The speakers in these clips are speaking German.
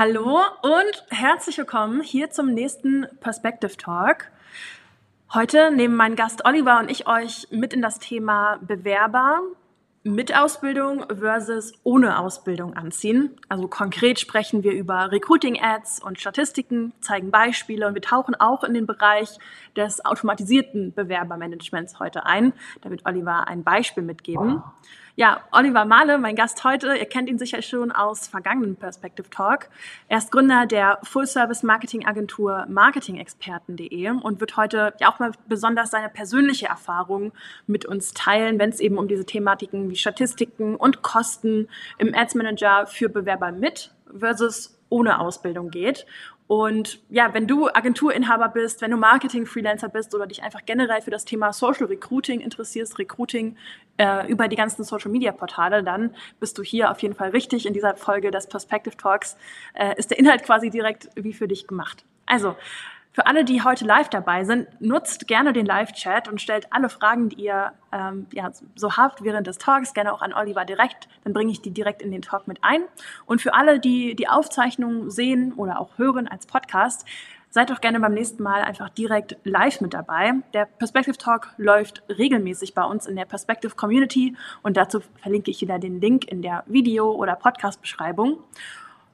Hallo und herzlich willkommen hier zum nächsten Perspective Talk. Heute nehmen mein Gast Oliver und ich euch mit in das Thema Bewerber mit Ausbildung versus ohne Ausbildung anziehen. Also konkret sprechen wir über Recruiting-Ads und Statistiken, zeigen Beispiele und wir tauchen auch in den Bereich des automatisierten Bewerbermanagements heute ein. Da wird Oliver ein Beispiel mitgeben. Ja, Oliver Mahle, mein Gast heute. Ihr kennt ihn sicher schon aus vergangenen Perspective Talk. Er ist Gründer der Full-Service-Marketing-Agentur marketingexperten.de und wird heute ja auch mal besonders seine persönliche Erfahrung mit uns teilen, wenn es eben um diese Thematiken wie Statistiken und Kosten im Ads Manager für Bewerber mit versus ohne Ausbildung geht. Und ja, wenn du Agenturinhaber bist, wenn du Marketing-Freelancer bist oder dich einfach generell für das Thema Social Recruiting interessierst, Recruiting äh, über die ganzen Social-Media-Portale, dann bist du hier auf jeden Fall richtig. In dieser Folge des Perspective Talks äh, ist der Inhalt quasi direkt wie für dich gemacht. Also, für alle, die heute live dabei sind, nutzt gerne den Live-Chat und stellt alle Fragen, die ihr ähm, ja, so habt während des Talks, gerne auch an Oliver direkt. Dann bringe ich die direkt in den Talk mit ein. Und für alle, die die Aufzeichnung sehen oder auch hören als Podcast, seid doch gerne beim nächsten Mal einfach direkt live mit dabei. Der Perspective Talk läuft regelmäßig bei uns in der Perspective Community und dazu verlinke ich wieder den Link in der Video- oder Podcast-Beschreibung.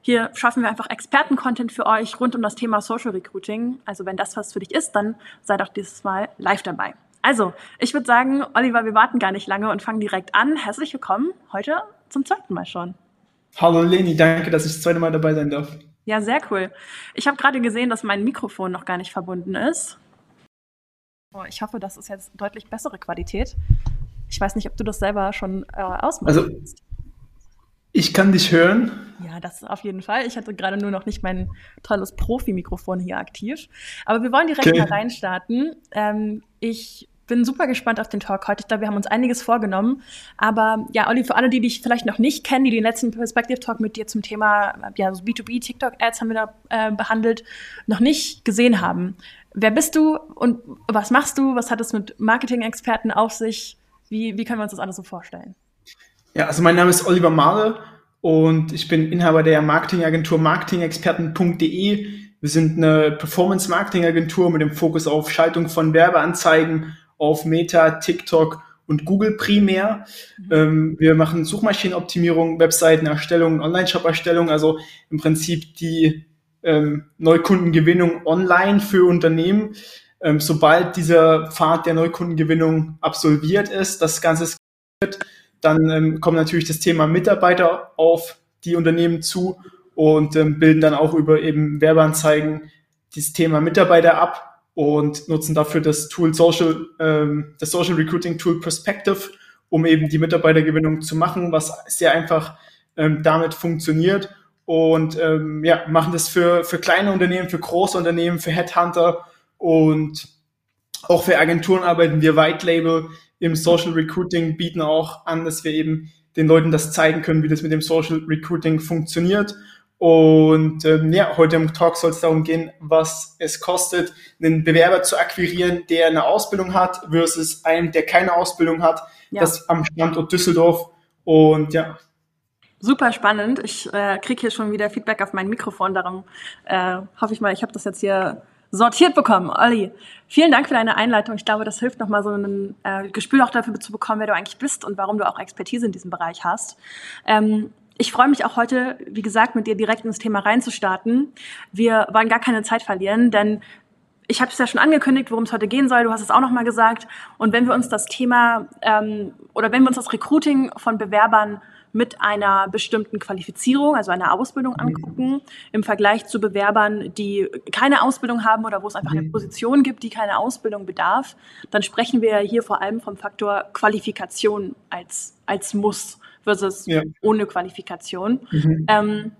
Hier schaffen wir einfach Experten-Content für euch rund um das Thema Social Recruiting. Also wenn das was für dich ist, dann sei doch dieses Mal live dabei. Also, ich würde sagen, Oliver, wir warten gar nicht lange und fangen direkt an. Herzlich willkommen heute zum zweiten Mal schon. Hallo Leni, danke, dass ich das zweite Mal dabei sein darf. Ja, sehr cool. Ich habe gerade gesehen, dass mein Mikrofon noch gar nicht verbunden ist. Oh, ich hoffe, das ist jetzt deutlich bessere Qualität. Ich weiß nicht, ob du das selber schon äh, ausmachst. Also, ich kann dich hören. Ja, das auf jeden Fall. Ich hatte gerade nur noch nicht mein tolles Profi-Mikrofon hier aktiv. Aber wir wollen direkt okay. mal reinstarten. Ähm, ich bin super gespannt auf den Talk heute. Ich glaube, wir haben uns einiges vorgenommen. Aber ja, Olli, für alle, die dich vielleicht noch nicht kennen, die den letzten Perspective Talk mit dir zum Thema ja, so B2B TikTok-Ads haben wir da äh, behandelt, noch nicht gesehen haben. Wer bist du und was machst du? Was hat es mit Marketing-Experten auf sich? Wie, wie können wir uns das alles so vorstellen? Ja, also mein Name ist Oliver Mahle und ich bin Inhaber der Marketingagentur marketingexperten.de. Wir sind eine Performance-Marketing-Agentur mit dem Fokus auf Schaltung von Werbeanzeigen auf Meta, TikTok und Google primär. Mhm. Ähm, wir machen Suchmaschinenoptimierung, Webseitenerstellung, Online-Shop-Erstellung, also im Prinzip die ähm, Neukundengewinnung online für Unternehmen. Ähm, sobald dieser Pfad der Neukundengewinnung absolviert ist, das Ganze ist dann ähm, kommt natürlich das Thema Mitarbeiter auf die Unternehmen zu und ähm, bilden dann auch über eben Werbeanzeigen dieses Thema Mitarbeiter ab und nutzen dafür das Tool Social, ähm, das Social Recruiting Tool Perspective, um eben die Mitarbeitergewinnung zu machen, was sehr einfach ähm, damit funktioniert und ähm, ja, machen das für, für kleine Unternehmen, für große Unternehmen, für Headhunter und auch für Agenturen arbeiten wir White Label im Social Recruiting, bieten auch an, dass wir eben den Leuten das zeigen können, wie das mit dem Social Recruiting funktioniert. Und ähm, ja, heute im Talk soll es darum gehen, was es kostet, einen Bewerber zu akquirieren, der eine Ausbildung hat, versus einen, der keine Ausbildung hat. Ja. Das am Standort Düsseldorf. Und ja. Super spannend. Ich äh, kriege hier schon wieder Feedback auf mein Mikrofon. Darum äh, hoffe ich mal, ich habe das jetzt hier sortiert bekommen. Olli, vielen Dank für deine Einleitung. Ich glaube, das hilft nochmal so ein äh, Gespür auch dafür zu bekommen, wer du eigentlich bist und warum du auch Expertise in diesem Bereich hast. Ähm, ich freue mich auch heute, wie gesagt, mit dir direkt ins Thema reinzustarten. Wir wollen gar keine Zeit verlieren, denn ich habe es ja schon angekündigt, worum es heute gehen soll. Du hast es auch nochmal gesagt. Und wenn wir uns das Thema ähm, oder wenn wir uns das Recruiting von Bewerbern mit einer bestimmten Qualifizierung, also einer Ausbildung mhm. angucken, im Vergleich zu Bewerbern, die keine Ausbildung haben oder wo es einfach eine mhm. Position gibt, die keine Ausbildung bedarf, dann sprechen wir hier vor allem vom Faktor Qualifikation als, als Muss versus ja. ohne Qualifikation. Mhm. Ähm,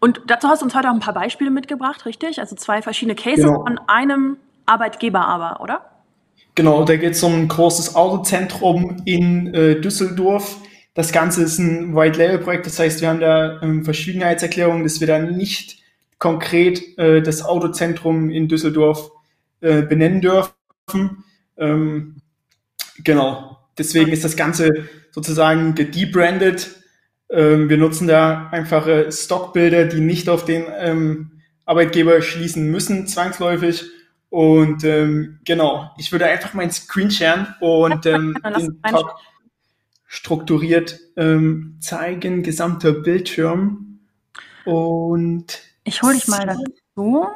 und dazu hast du uns heute auch ein paar Beispiele mitgebracht, richtig? Also zwei verschiedene Cases genau. von einem Arbeitgeber aber, oder? Genau, da geht es um ein großes Autozentrum in äh, Düsseldorf, das Ganze ist ein White-Label-Projekt, das heißt, wir haben da ähm, Verschwiegenheitserklärungen, dass wir da nicht konkret äh, das Autozentrum in Düsseldorf äh, benennen dürfen. Ähm, genau. Deswegen ist das Ganze sozusagen gedebrandet Ähm, wir nutzen da einfache Stockbilder, die nicht auf den ähm, Arbeitgeber schließen müssen, zwangsläufig. Und ähm, genau, ich würde einfach meinen Screen sharen und ähm, den Talk strukturiert ähm, zeigen, gesamter Bildschirm. Und ich hole dich mal dazu.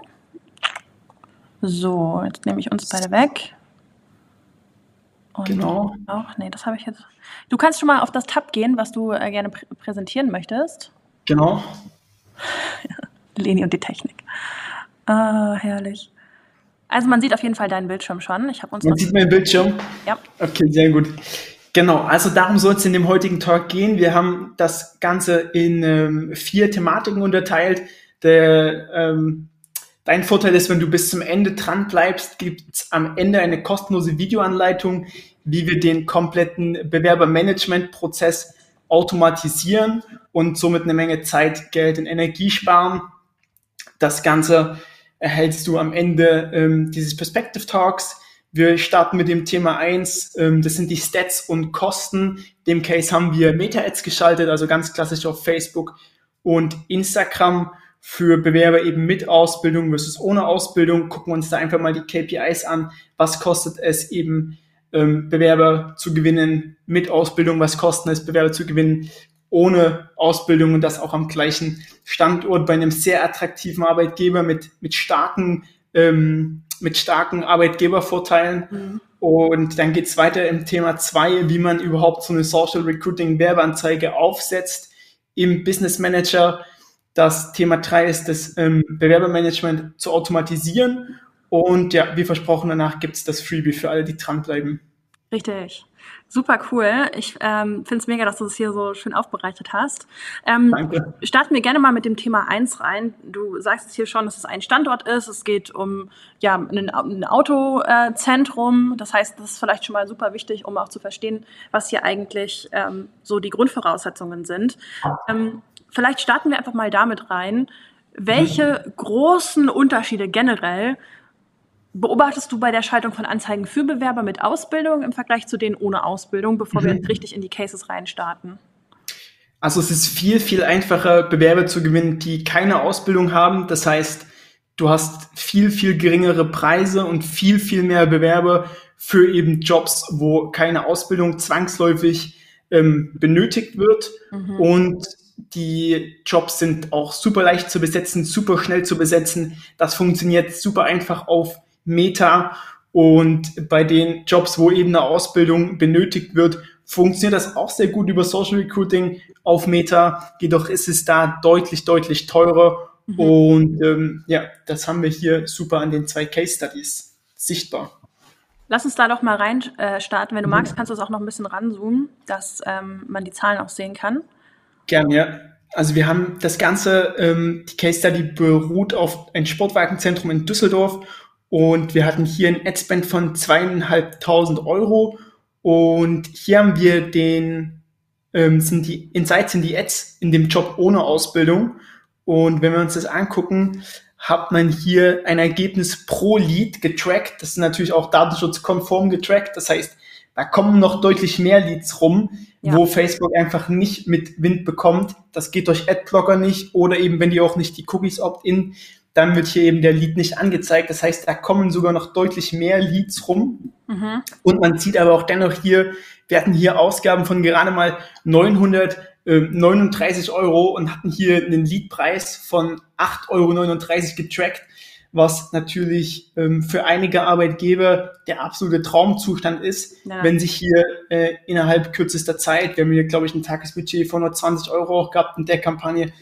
So, jetzt nehme ich uns beide weg. Und genau. Auch, nee, das habe ich jetzt. Du kannst schon mal auf das Tab gehen, was du äh, gerne prä präsentieren möchtest. Genau. Leni und die Technik. Ah, herrlich. Also man sieht auf jeden Fall deinen Bildschirm schon. Ich uns man sieht meinen Bildschirm? Ja. Okay, sehr gut. Genau, also darum soll es in dem heutigen Talk gehen. Wir haben das Ganze in ähm, vier Thematiken unterteilt. Der, ähm, dein Vorteil ist, wenn du bis zum Ende dran bleibst, gibt es am Ende eine kostenlose Videoanleitung, wie wir den kompletten Bewerbermanagement-Prozess automatisieren und somit eine Menge Zeit, Geld und Energie sparen. Das Ganze erhältst du am Ende ähm, dieses Perspective Talks. Wir starten mit dem Thema eins. ähm, das sind die Stats und Kosten. In dem Case haben wir Meta-Ads geschaltet, also ganz klassisch auf Facebook und Instagram für Bewerber eben mit Ausbildung versus ohne Ausbildung. Gucken wir uns da einfach mal die KPIs an. Was kostet es eben, ähm, Bewerber zu gewinnen mit Ausbildung? Was kostet es, Bewerber zu gewinnen ohne Ausbildung und das auch am gleichen Standort bei einem sehr attraktiven Arbeitgeber mit, mit starken, ähm, mit starken Arbeitgebervorteilen. Mhm. Und dann geht's weiter im Thema zwei, wie man überhaupt so eine Social Recruiting Werbeanzeige aufsetzt im Business Manager. Das Thema drei ist das ähm, Bewerbermanagement zu automatisieren. Und ja, wie versprochen, danach gibt's das Freebie für alle, die dranbleiben. Richtig. Super cool. Ich ähm, finde es mega, dass du es hier so schön aufbereitet hast. Ähm, Danke. Starten wir gerne mal mit dem Thema 1 rein. Du sagst es hier schon, dass es ein Standort ist. Es geht um ja, ein, ein Autozentrum. das heißt, das ist vielleicht schon mal super wichtig, um auch zu verstehen, was hier eigentlich ähm, so die Grundvoraussetzungen sind. Ähm, vielleicht starten wir einfach mal damit rein. Welche großen Unterschiede generell beobachtest du bei der Schaltung von Anzeigen für Bewerber mit Ausbildung im Vergleich zu denen ohne Ausbildung, bevor mhm. wir richtig in die Cases reinstarten? Also es ist viel, viel einfacher, Bewerber zu gewinnen, die keine Ausbildung haben. Das heißt, du hast viel, viel geringere Preise und viel, viel mehr Bewerber für eben Jobs, wo keine Ausbildung zwangsläufig ähm, benötigt wird. Mhm. Und die Jobs sind auch super leicht zu besetzen, super schnell zu besetzen. Das funktioniert super einfach auf Meta. Und bei den Jobs, wo eben eine Ausbildung benötigt wird, funktioniert das auch sehr gut über Social Recruiting auf Meta. Jedoch ist es da deutlich, deutlich teurer. Mhm. Und ähm, ja, das haben wir hier super an den zwei Case Studies sichtbar. Lass uns da doch mal rein äh, starten. Wenn du mhm. magst, kannst du es auch noch ein bisschen ranzoomen, dass ähm, man die Zahlen auch sehen kann. Gerne, ja. Also wir haben das Ganze, ähm, die Case Study beruht auf ein Sportwagenzentrum in Düsseldorf und wir hatten hier ein Adspend von zweieinhalbtausend Euro. Und hier haben wir den, ähm, sind die Insights sind die Ads in dem Job ohne Ausbildung. Und wenn wir uns das angucken, hat man hier ein Ergebnis pro Lead getrackt. Das ist natürlich auch datenschutzkonform getrackt. Das heißt, da kommen noch deutlich mehr Leads rum, ja. wo Facebook einfach nicht mit Wind bekommt. Das geht durch Adblocker nicht oder eben, wenn die auch nicht die Cookies opt-in, dann wird hier eben der Lead nicht angezeigt. Das heißt, da kommen sogar noch deutlich mehr Leads rum. Mhm. Und man sieht aber auch dennoch hier, wir hatten hier Ausgaben von gerade mal 939 ähm, Euro und hatten hier einen Leadpreis von 8,39 Euro getrackt, was natürlich ähm, für einige Arbeitgeber der absolute Traumzustand ist, ja. wenn sich hier äh, innerhalb kürzester Zeit, wir haben hier, glaube ich, ein Tagesbudget von nur 20 Euro auch gehabt in der Kampagne,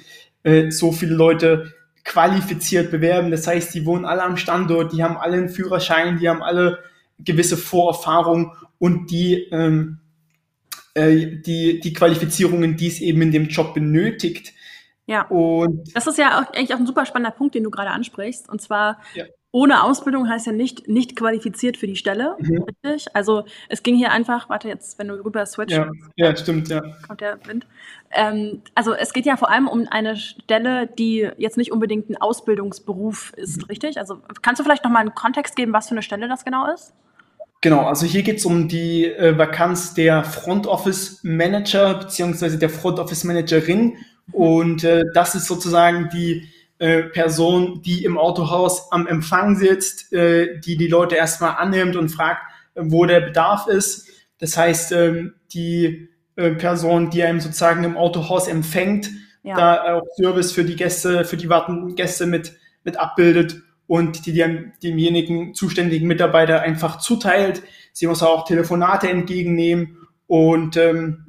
äh, so viele Leute qualifiziert bewerben. Das heißt, die wohnen alle am Standort, die haben alle einen Führerschein, die haben alle gewisse Vorerfahrung und die, ähm, äh, die, die Qualifizierungen, die es eben in dem Job benötigt. Ja. Und das ist ja auch, eigentlich auch ein super spannender Punkt, den du gerade ansprichst. Und zwar, ja ohne Ausbildung heißt ja nicht nicht qualifiziert für die Stelle, mhm. richtig? Also es ging hier einfach, warte jetzt, wenn du rüber switcht. Ja, ja stimmt, ja. Kommt der Wind. Ähm, also es geht ja vor allem um eine Stelle, die jetzt nicht unbedingt ein Ausbildungsberuf ist, mhm. richtig? Also kannst du vielleicht nochmal einen Kontext geben, was für eine Stelle das genau ist? Genau, also hier geht es um die äh, Vakanz der Front Office Manager beziehungsweise der Front Office Managerin. Mhm. Und äh, das ist sozusagen die äh, Person, die im Autohaus am Empfang sitzt, äh, die die Leute erstmal annimmt und fragt, äh, wo der Bedarf ist. Das heißt, ähm, die äh, Person, die einem sozusagen im Autohaus empfängt, ja. da auch Service für die Gäste, für die wartenden Gäste mit, mit abbildet und die dem, demjenigen zuständigen Mitarbeiter einfach zuteilt. Sie muss auch Telefonate entgegennehmen und ähm,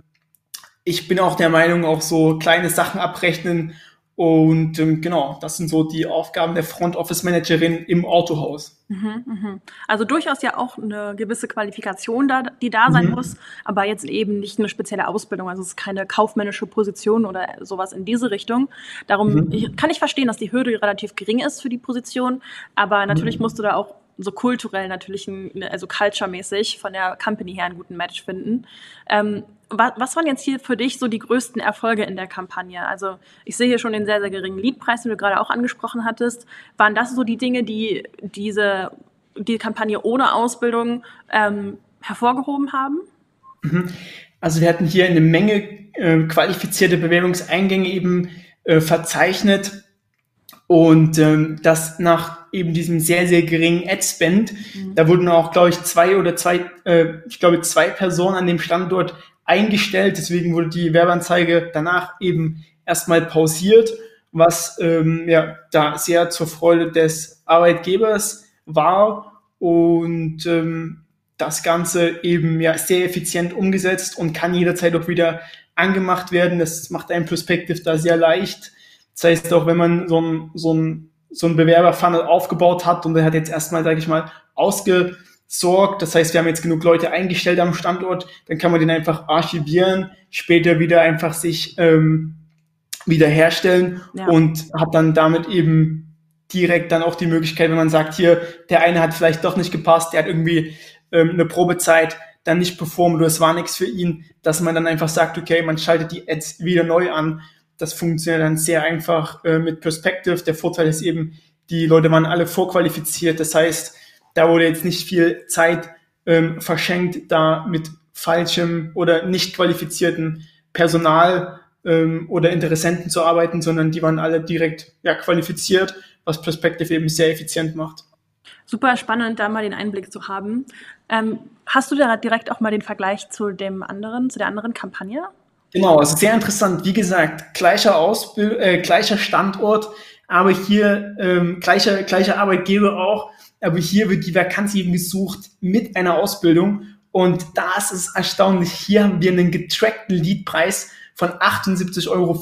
ich bin auch der Meinung, auch so kleine Sachen abrechnen und ähm, genau, das sind so die Aufgaben der Front Office Managerin im Autohaus. Mhm, mhm. Also durchaus ja auch eine gewisse Qualifikation da, die da sein mhm. muss, aber jetzt eben nicht eine spezielle Ausbildung. Also es ist keine kaufmännische Position oder sowas in diese Richtung. Darum mhm. ich, kann ich verstehen, dass die Hürde relativ gering ist für die Position, aber natürlich mhm. musst du da auch so kulturell natürlich, ein, also culture-mäßig von der Company her einen guten Match finden. Ähm, was, waren jetzt hier für dich so die größten Erfolge in der Kampagne? Also ich sehe hier schon den sehr, sehr geringen Leadpreis, den du gerade auch angesprochen hattest. Waren das so die Dinge, die diese die Kampagne ohne Ausbildung ähm, hervorgehoben haben? Mhm. Also wir hatten hier eine Menge äh, qualifizierte Bewerbungseingänge eben äh, verzeichnet und ähm, das nach eben diesem sehr, sehr geringen Ad-Spend. Mhm. Da wurden auch, glaube ich, zwei oder zwei, äh, ich glaube, zwei Personen an dem Standort eingestellt. Deswegen wurde die Werbeanzeige danach eben erstmal pausiert, was ähm, ja da sehr zur Freude des Arbeitgebers war und ähm, das Ganze eben ja sehr effizient umgesetzt und kann jederzeit auch wieder angemacht werden. Das macht ein Perspective da sehr leicht das heißt, auch wenn man so ein, so ein, so ein Bewerberfunnel aufgebaut hat und der hat jetzt erstmal, sage ich mal, ausgesorgt, das heißt, wir haben jetzt genug Leute eingestellt am Standort, dann kann man den einfach archivieren, später wieder einfach sich ähm, wiederherstellen ja. und hat dann damit eben direkt dann auch die Möglichkeit, wenn man sagt, hier, der eine hat vielleicht doch nicht gepasst, der hat irgendwie ähm, eine Probezeit dann nicht performt oder es war nichts für ihn, dass man dann einfach sagt, okay, man schaltet die Ads wieder neu an das funktioniert dann sehr einfach äh, mit Perspective. Der Vorteil ist eben, die Leute waren alle vorqualifiziert. Das heißt, da wurde jetzt nicht viel Zeit ähm, verschenkt, da mit falschem oder nicht qualifizierten Personal ähm, oder Interessenten zu arbeiten, sondern die waren alle direkt ja, qualifiziert, was Perspective eben sehr effizient macht. Super spannend, da mal den Einblick zu haben. Ähm, hast du da direkt auch mal den Vergleich zu dem anderen, zu der anderen Kampagne? Genau, also sehr interessant. Wie gesagt, gleicher Ausbild, äh, gleicher Standort, aber hier ähm, gleicher, gleicher Arbeitgeber auch, aber hier wird die Vakanz eben gesucht mit einer Ausbildung. Und das ist erstaunlich. Hier haben wir einen getrackten Leadpreis von 78,50 Euro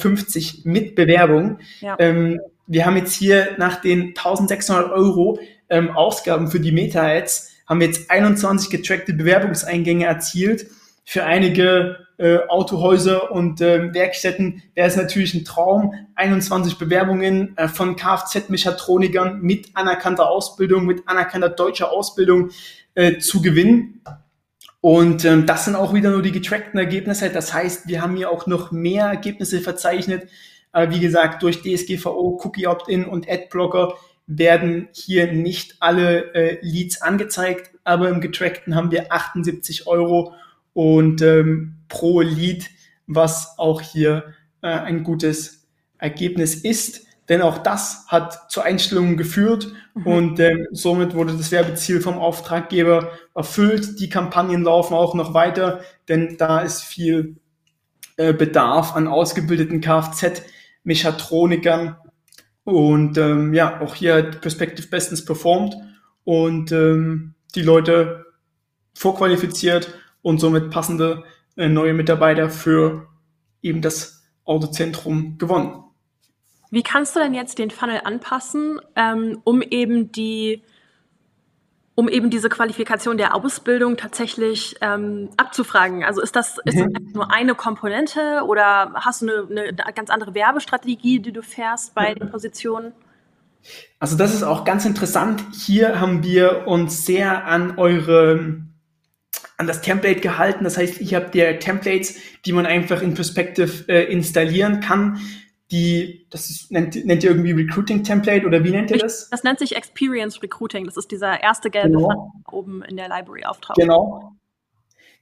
mit Bewerbung. Ja. Ähm, wir haben jetzt hier nach den 1600 Euro ähm, Ausgaben für die Meta-Ads, haben wir jetzt 21 getrackte Bewerbungseingänge erzielt. Für einige äh, Autohäuser und äh, Werkstätten wäre es natürlich ein Traum. 21 Bewerbungen äh, von Kfz-Mechatronikern mit anerkannter Ausbildung, mit anerkannter deutscher Ausbildung äh, zu gewinnen. Und ähm, das sind auch wieder nur die getrackten Ergebnisse. Das heißt, wir haben hier auch noch mehr Ergebnisse verzeichnet. Äh, wie gesagt, durch DSGVO, Cookie Opt-in und Adblocker werden hier nicht alle äh, Leads angezeigt, aber im getrackten haben wir 78 Euro und ähm, pro Lead, was auch hier äh, ein gutes Ergebnis ist. Denn auch das hat zu Einstellungen geführt mhm. und ähm, somit wurde das Werbeziel vom Auftraggeber erfüllt. Die Kampagnen laufen auch noch weiter, denn da ist viel äh, Bedarf an ausgebildeten Kfz-Mechatronikern. Und ähm, ja, auch hier hat Perspective bestens performt und ähm, die Leute vorqualifiziert und somit passende äh, neue Mitarbeiter für eben das Autozentrum gewonnen. Wie kannst du denn jetzt den Funnel anpassen, ähm, um eben die um eben diese Qualifikation der Ausbildung tatsächlich ähm, abzufragen? Also ist das, ist mhm. das nur eine Komponente oder hast du eine, eine, ganz andere Werbestrategie, die du fährst bei den Positionen? Also das ist auch ganz interessant. Hier haben wir uns sehr an eure an das Template gehalten. Das heißt, ich habe dir Templates, die man einfach in Perspective äh, installieren kann. die, das ist, nennt, nennt ihr irgendwie Recruiting Template oder wie nennt ihr das? Das nennt sich Experience Recruiting. Das ist dieser erste gelbe genau. oben in der Library auftaucht. Genau.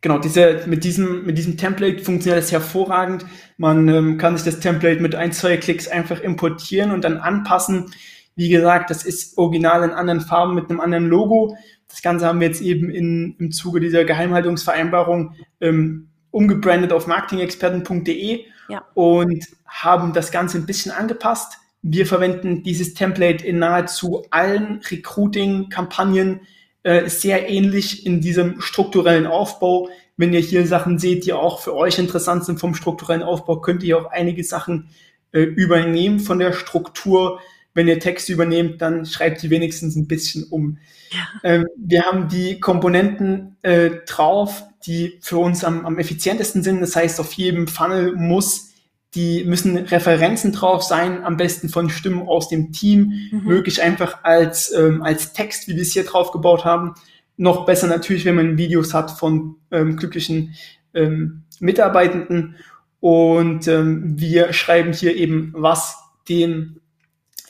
Genau, diese, mit, diesem, mit diesem Template funktioniert das hervorragend. Man ähm, kann sich das Template mit ein, zwei Klicks einfach importieren und dann anpassen. Wie gesagt, das ist original in anderen Farben mit einem anderen Logo. Das Ganze haben wir jetzt eben in, im Zuge dieser Geheimhaltungsvereinbarung ähm, umgebrandet auf marketingexperten.de ja. und haben das Ganze ein bisschen angepasst. Wir verwenden dieses Template in nahezu allen Recruiting-Kampagnen äh, sehr ähnlich in diesem strukturellen Aufbau. Wenn ihr hier Sachen seht, die auch für euch interessant sind vom strukturellen Aufbau, könnt ihr auch einige Sachen äh, übernehmen von der Struktur. Wenn ihr Texte übernehmt, dann schreibt die wenigstens ein bisschen um. Ja. Ähm, wir haben die Komponenten äh, drauf, die für uns am, am effizientesten sind. Das heißt, auf jedem Funnel muss die müssen Referenzen drauf sein, am besten von Stimmen aus dem Team, mhm. möglich einfach als, ähm, als Text, wie wir es hier drauf gebaut haben. Noch besser natürlich, wenn man Videos hat von ähm, glücklichen ähm, Mitarbeitenden. Und ähm, wir schreiben hier eben, was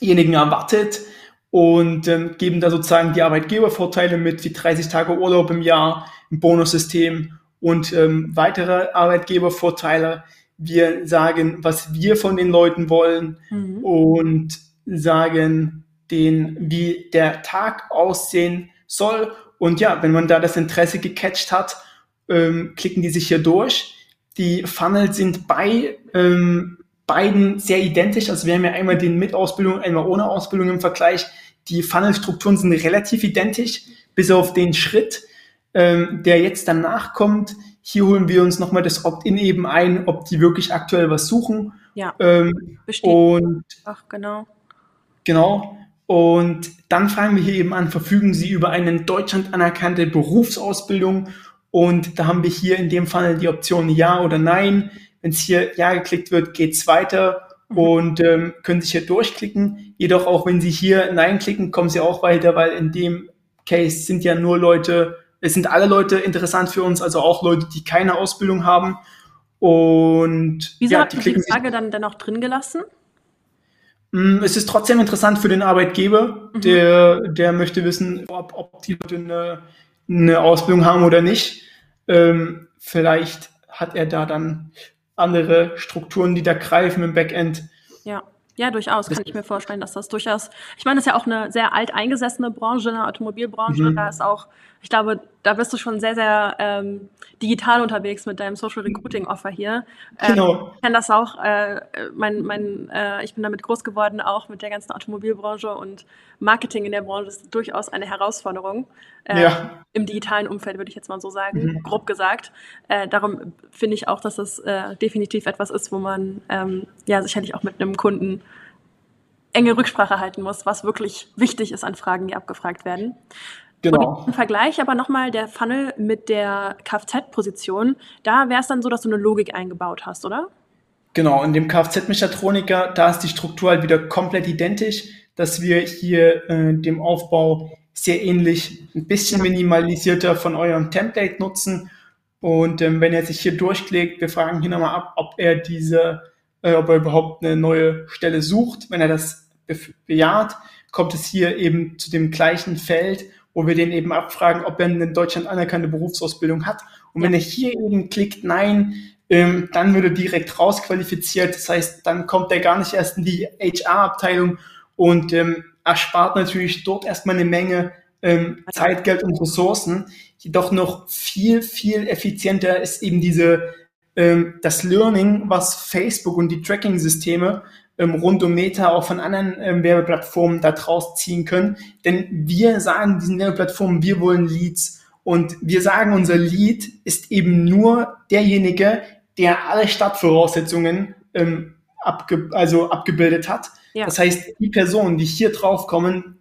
denjenigen erwartet und ähm, geben da sozusagen die Arbeitgebervorteile mit, wie 30 Tage Urlaub im Jahr, ein Bonussystem und ähm, weitere Arbeitgebervorteile. Wir sagen, was wir von den Leuten wollen mhm. und sagen den, wie der Tag aussehen soll. Und ja, wenn man da das Interesse gecatcht hat, ähm, klicken die sich hier durch. Die Funnel sind bei ähm, beiden sehr identisch. Also wir haben ja einmal den mit Ausbildung, einmal ohne Ausbildung im Vergleich. Die Funnelstrukturen sind relativ identisch, bis auf den Schritt, ähm, der jetzt danach kommt. Hier holen wir uns nochmal das Opt-in eben ein, ob die wirklich aktuell was suchen. Ja. Ähm, und Ach, genau. Genau. Und dann fragen wir hier eben an, verfügen Sie über eine in Deutschland anerkannte Berufsausbildung? Und da haben wir hier in dem Fall die Option Ja oder Nein. Wenn es hier Ja geklickt wird, geht's weiter mhm. und ähm, können sich hier durchklicken. Jedoch auch wenn Sie hier Nein klicken, kommen Sie auch weiter, weil in dem Case sind ja nur Leute, es sind alle Leute interessant für uns, also auch Leute, die keine Ausbildung haben. Und wieso ja, habt ihr die, die Frage dann dennoch drin gelassen? Mm, es ist trotzdem interessant für den Arbeitgeber, mhm. der, der möchte wissen, ob, ob die Leute eine, eine Ausbildung haben oder nicht. Ähm, vielleicht hat er da dann andere Strukturen, die da greifen im Backend. Ja. Ja, durchaus kann ich mir vorstellen, dass das durchaus, ich meine, das ist ja auch eine sehr alt eingesessene Branche, eine Automobilbranche. Mhm. Da ist auch, ich glaube, da bist du schon sehr, sehr ähm, digital unterwegs mit deinem Social Recruiting Offer hier. Ähm, genau. Ich kenne das auch, äh, mein, mein, äh, ich bin damit groß geworden, auch mit der ganzen Automobilbranche und Marketing in der Branche ist durchaus eine Herausforderung. Äh, ja. Im digitalen Umfeld würde ich jetzt mal so sagen, mhm. grob gesagt. Äh, darum finde ich auch, dass das äh, definitiv etwas ist, wo man ähm, ja sicherlich auch mit einem Kunden enge Rücksprache halten muss, was wirklich wichtig ist an Fragen, die abgefragt werden. Genau. Und im Vergleich aber nochmal der Funnel mit der Kfz-Position, da wäre es dann so, dass du eine Logik eingebaut hast, oder? Genau, in dem Kfz-Mechatroniker, da ist die Struktur halt wieder komplett identisch, dass wir hier äh, dem Aufbau sehr ähnlich, ein bisschen minimalisierter von eurem Template nutzen. Und ähm, wenn er sich hier durchklickt, wir fragen hier nochmal ab, ob er diese, äh, ob er überhaupt eine neue Stelle sucht. Wenn er das bejaht, kommt es hier eben zu dem gleichen Feld wo wir den eben abfragen, ob er in Deutschland anerkannte Berufsausbildung hat. Und wenn er hier eben klickt, nein, ähm, dann wird er direkt rausqualifiziert. Das heißt, dann kommt er gar nicht erst in die HR-Abteilung und ähm, erspart natürlich dort erstmal eine Menge ähm, Zeit, Geld und Ressourcen. Jedoch noch viel, viel effizienter ist eben diese ähm, das Learning, was Facebook und die Tracking-Systeme ähm, rund um Meta auch von anderen ähm, Werbeplattformen da draus ziehen können. Denn wir sagen diesen Werbeplattformen, wir wollen Leads. Und wir sagen, unser Lead ist eben nur derjenige, der alle Startvoraussetzungen ähm, abge also abgebildet hat. Ja. Das heißt, die Personen, die hier draufkommen,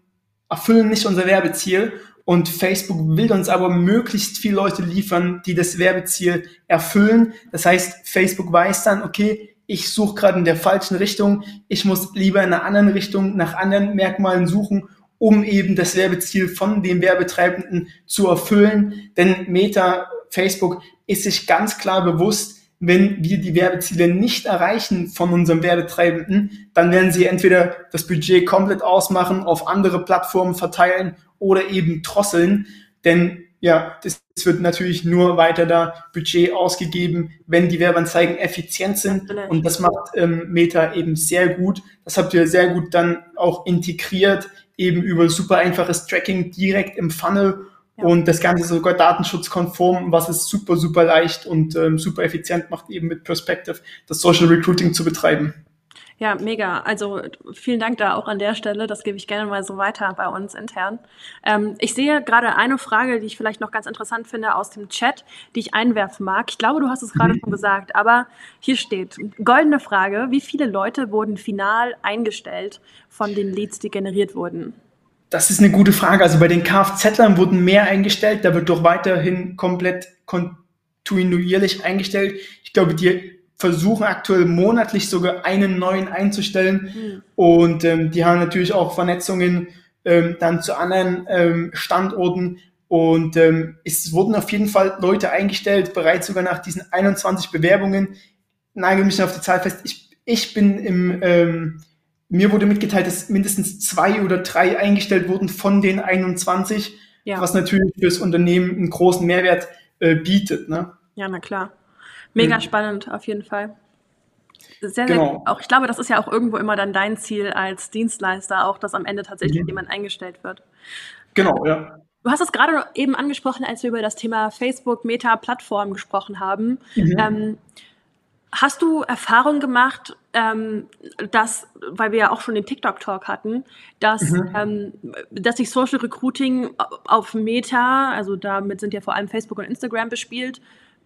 erfüllen nicht unser Werbeziel. Und Facebook will uns aber möglichst viele Leute liefern, die das Werbeziel erfüllen. Das heißt, Facebook weiß dann, okay, ich suche gerade in der falschen Richtung, ich muss lieber in einer anderen Richtung nach anderen Merkmalen suchen, um eben das Werbeziel von dem Werbetreibenden zu erfüllen. Denn Meta, Facebook ist sich ganz klar bewusst, wenn wir die Werbeziele nicht erreichen von unserem Werbetreibenden, dann werden sie entweder das Budget komplett ausmachen, auf andere Plattformen verteilen oder eben drosseln. Denn ja, es wird natürlich nur weiter da Budget ausgegeben, wenn die Werbeanzeigen effizient sind. Und das macht ähm, Meta eben sehr gut. Das habt ihr sehr gut dann auch integriert, eben über super einfaches Tracking direkt im Funnel ja. und das Ganze sogar datenschutzkonform, was es super, super leicht und ähm, super effizient macht, eben mit Perspective das Social Recruiting zu betreiben. Ja, mega. Also vielen Dank da auch an der Stelle. Das gebe ich gerne mal so weiter bei uns intern. Ähm, ich sehe gerade eine Frage, die ich vielleicht noch ganz interessant finde aus dem Chat, die ich einwerfen mag. Ich glaube, du hast es gerade mhm. schon gesagt, aber hier steht, goldene Frage, wie viele Leute wurden final eingestellt von den Leads, die generiert wurden? Das ist eine gute Frage. Also bei den Kfz-lern wurden mehr eingestellt. Da wird doch weiterhin komplett kontinuierlich eingestellt. Ich glaube, die versuchen aktuell monatlich sogar einen neuen einzustellen. Mhm. Und ähm, die haben natürlich auch Vernetzungen ähm, dann zu anderen ähm, Standorten. Und ähm, es wurden auf jeden Fall Leute eingestellt, bereits sogar nach diesen 21 Bewerbungen. Nagel mich auf die Zahl fest. Ich, ich bin im, ähm, mir wurde mitgeteilt, dass mindestens zwei oder drei eingestellt wurden von den 21, ja. was natürlich fürs Unternehmen einen großen Mehrwert äh, bietet. Ne? Ja, na klar. Mega spannend, auf jeden Fall. Sehr, sehr genau. auch ich glaube, das ist ja auch irgendwo immer dann dein Ziel als Dienstleister, auch dass am Ende tatsächlich mhm. jemand eingestellt wird. Genau, ja. Du hast es gerade eben angesprochen, als wir über das Thema Facebook, Meta, Plattform gesprochen haben. Mhm. Ähm, hast du Erfahrung gemacht, ähm, dass, weil wir ja auch schon den TikTok-Talk hatten, dass, mhm. ähm, dass sich Social Recruiting auf Meta, also damit sind ja vor allem Facebook und Instagram bespielt,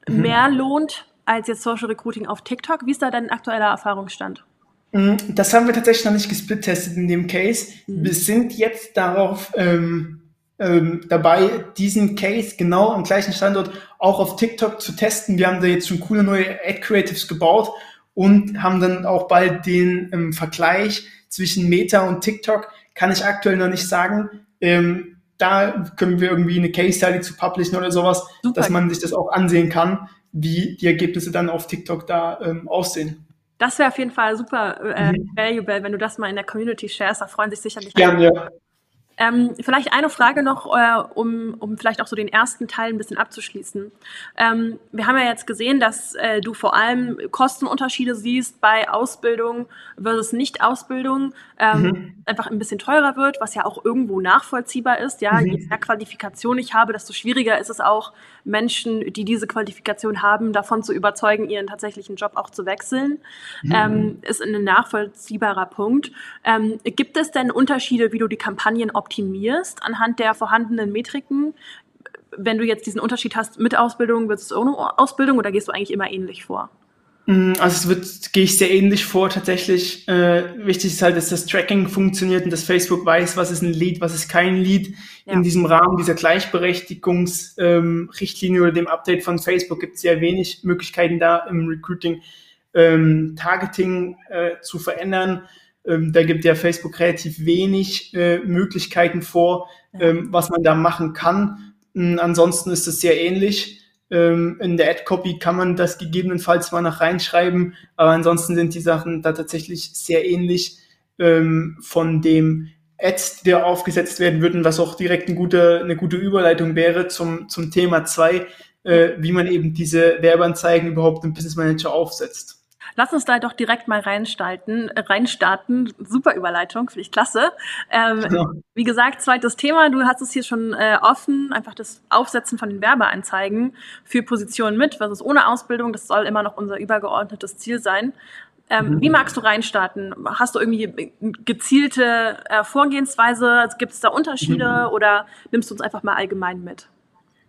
mhm. mehr lohnt als jetzt Social Recruiting auf TikTok. Wie ist da dein aktueller Erfahrungsstand? Mm, das haben wir tatsächlich noch nicht gesplittestet in dem Case. Mhm. Wir sind jetzt darauf ähm, ähm, dabei, diesen Case genau am gleichen Standort auch auf TikTok zu testen. Wir haben da jetzt schon coole neue Ad Creatives gebaut und haben dann auch bald den ähm, Vergleich zwischen Meta und TikTok. Kann ich aktuell noch nicht sagen. Ähm, da können wir irgendwie eine Case Study zu publishen oder sowas, Super. dass man sich das auch ansehen kann wie die Ergebnisse dann auf TikTok da ähm, aussehen. Das wäre auf jeden Fall super äh, mhm. valuable, wenn du das mal in der Community shares. Da freuen sich sicherlich Gerne, ja. Ähm, vielleicht eine Frage noch, äh, um, um vielleicht auch so den ersten Teil ein bisschen abzuschließen. Ähm, wir haben ja jetzt gesehen, dass äh, du vor allem Kostenunterschiede siehst bei Ausbildung versus Nicht-Ausbildung, ähm, mhm. einfach ein bisschen teurer wird, was ja auch irgendwo nachvollziehbar ist. Ja, mhm. je mehr Qualifikation ich habe, desto schwieriger ist es auch, Menschen, die diese Qualifikation haben, davon zu überzeugen, ihren tatsächlichen Job auch zu wechseln. Mhm. Ähm, ist ein nachvollziehbarer Punkt. Ähm, gibt es denn Unterschiede, wie du die Kampagnen optimierst? anhand der vorhandenen Metriken? Wenn du jetzt diesen Unterschied hast mit Ausbildung versus ohne Ausbildung oder gehst du eigentlich immer ähnlich vor? Mm, also es wird, gehe ich sehr ähnlich vor tatsächlich. Äh, wichtig ist halt, dass das Tracking funktioniert und dass Facebook weiß, was ist ein Lead, was ist kein Lead. Ja. In diesem Rahmen dieser Gleichberechtigungsrichtlinie ähm, oder dem Update von Facebook gibt es sehr wenig Möglichkeiten da im Recruiting ähm, Targeting äh, zu verändern. Ähm, da gibt ja Facebook relativ wenig äh, Möglichkeiten vor, ähm, was man da machen kann. Ähm, ansonsten ist es sehr ähnlich. Ähm, in der Ad-Copy kann man das gegebenenfalls mal noch reinschreiben, aber ansonsten sind die Sachen da tatsächlich sehr ähnlich ähm, von dem Ads, da aufgesetzt werden würden, was auch direkt eine gute, eine gute Überleitung wäre zum, zum Thema zwei, äh, wie man eben diese Werbeanzeigen überhaupt im Business Manager aufsetzt. Lass uns da doch direkt mal reinstarten. Äh, reinstarten. Super Überleitung, finde ich klasse. Ähm, ja. Wie gesagt, zweites Thema. Du hast es hier schon äh, offen. Einfach das Aufsetzen von den Werbeanzeigen für Positionen mit versus ohne Ausbildung. Das soll immer noch unser übergeordnetes Ziel sein. Ähm, mhm. Wie magst du reinstarten? Hast du irgendwie gezielte äh, Vorgehensweise? Gibt es da Unterschiede mhm. oder nimmst du uns einfach mal allgemein mit?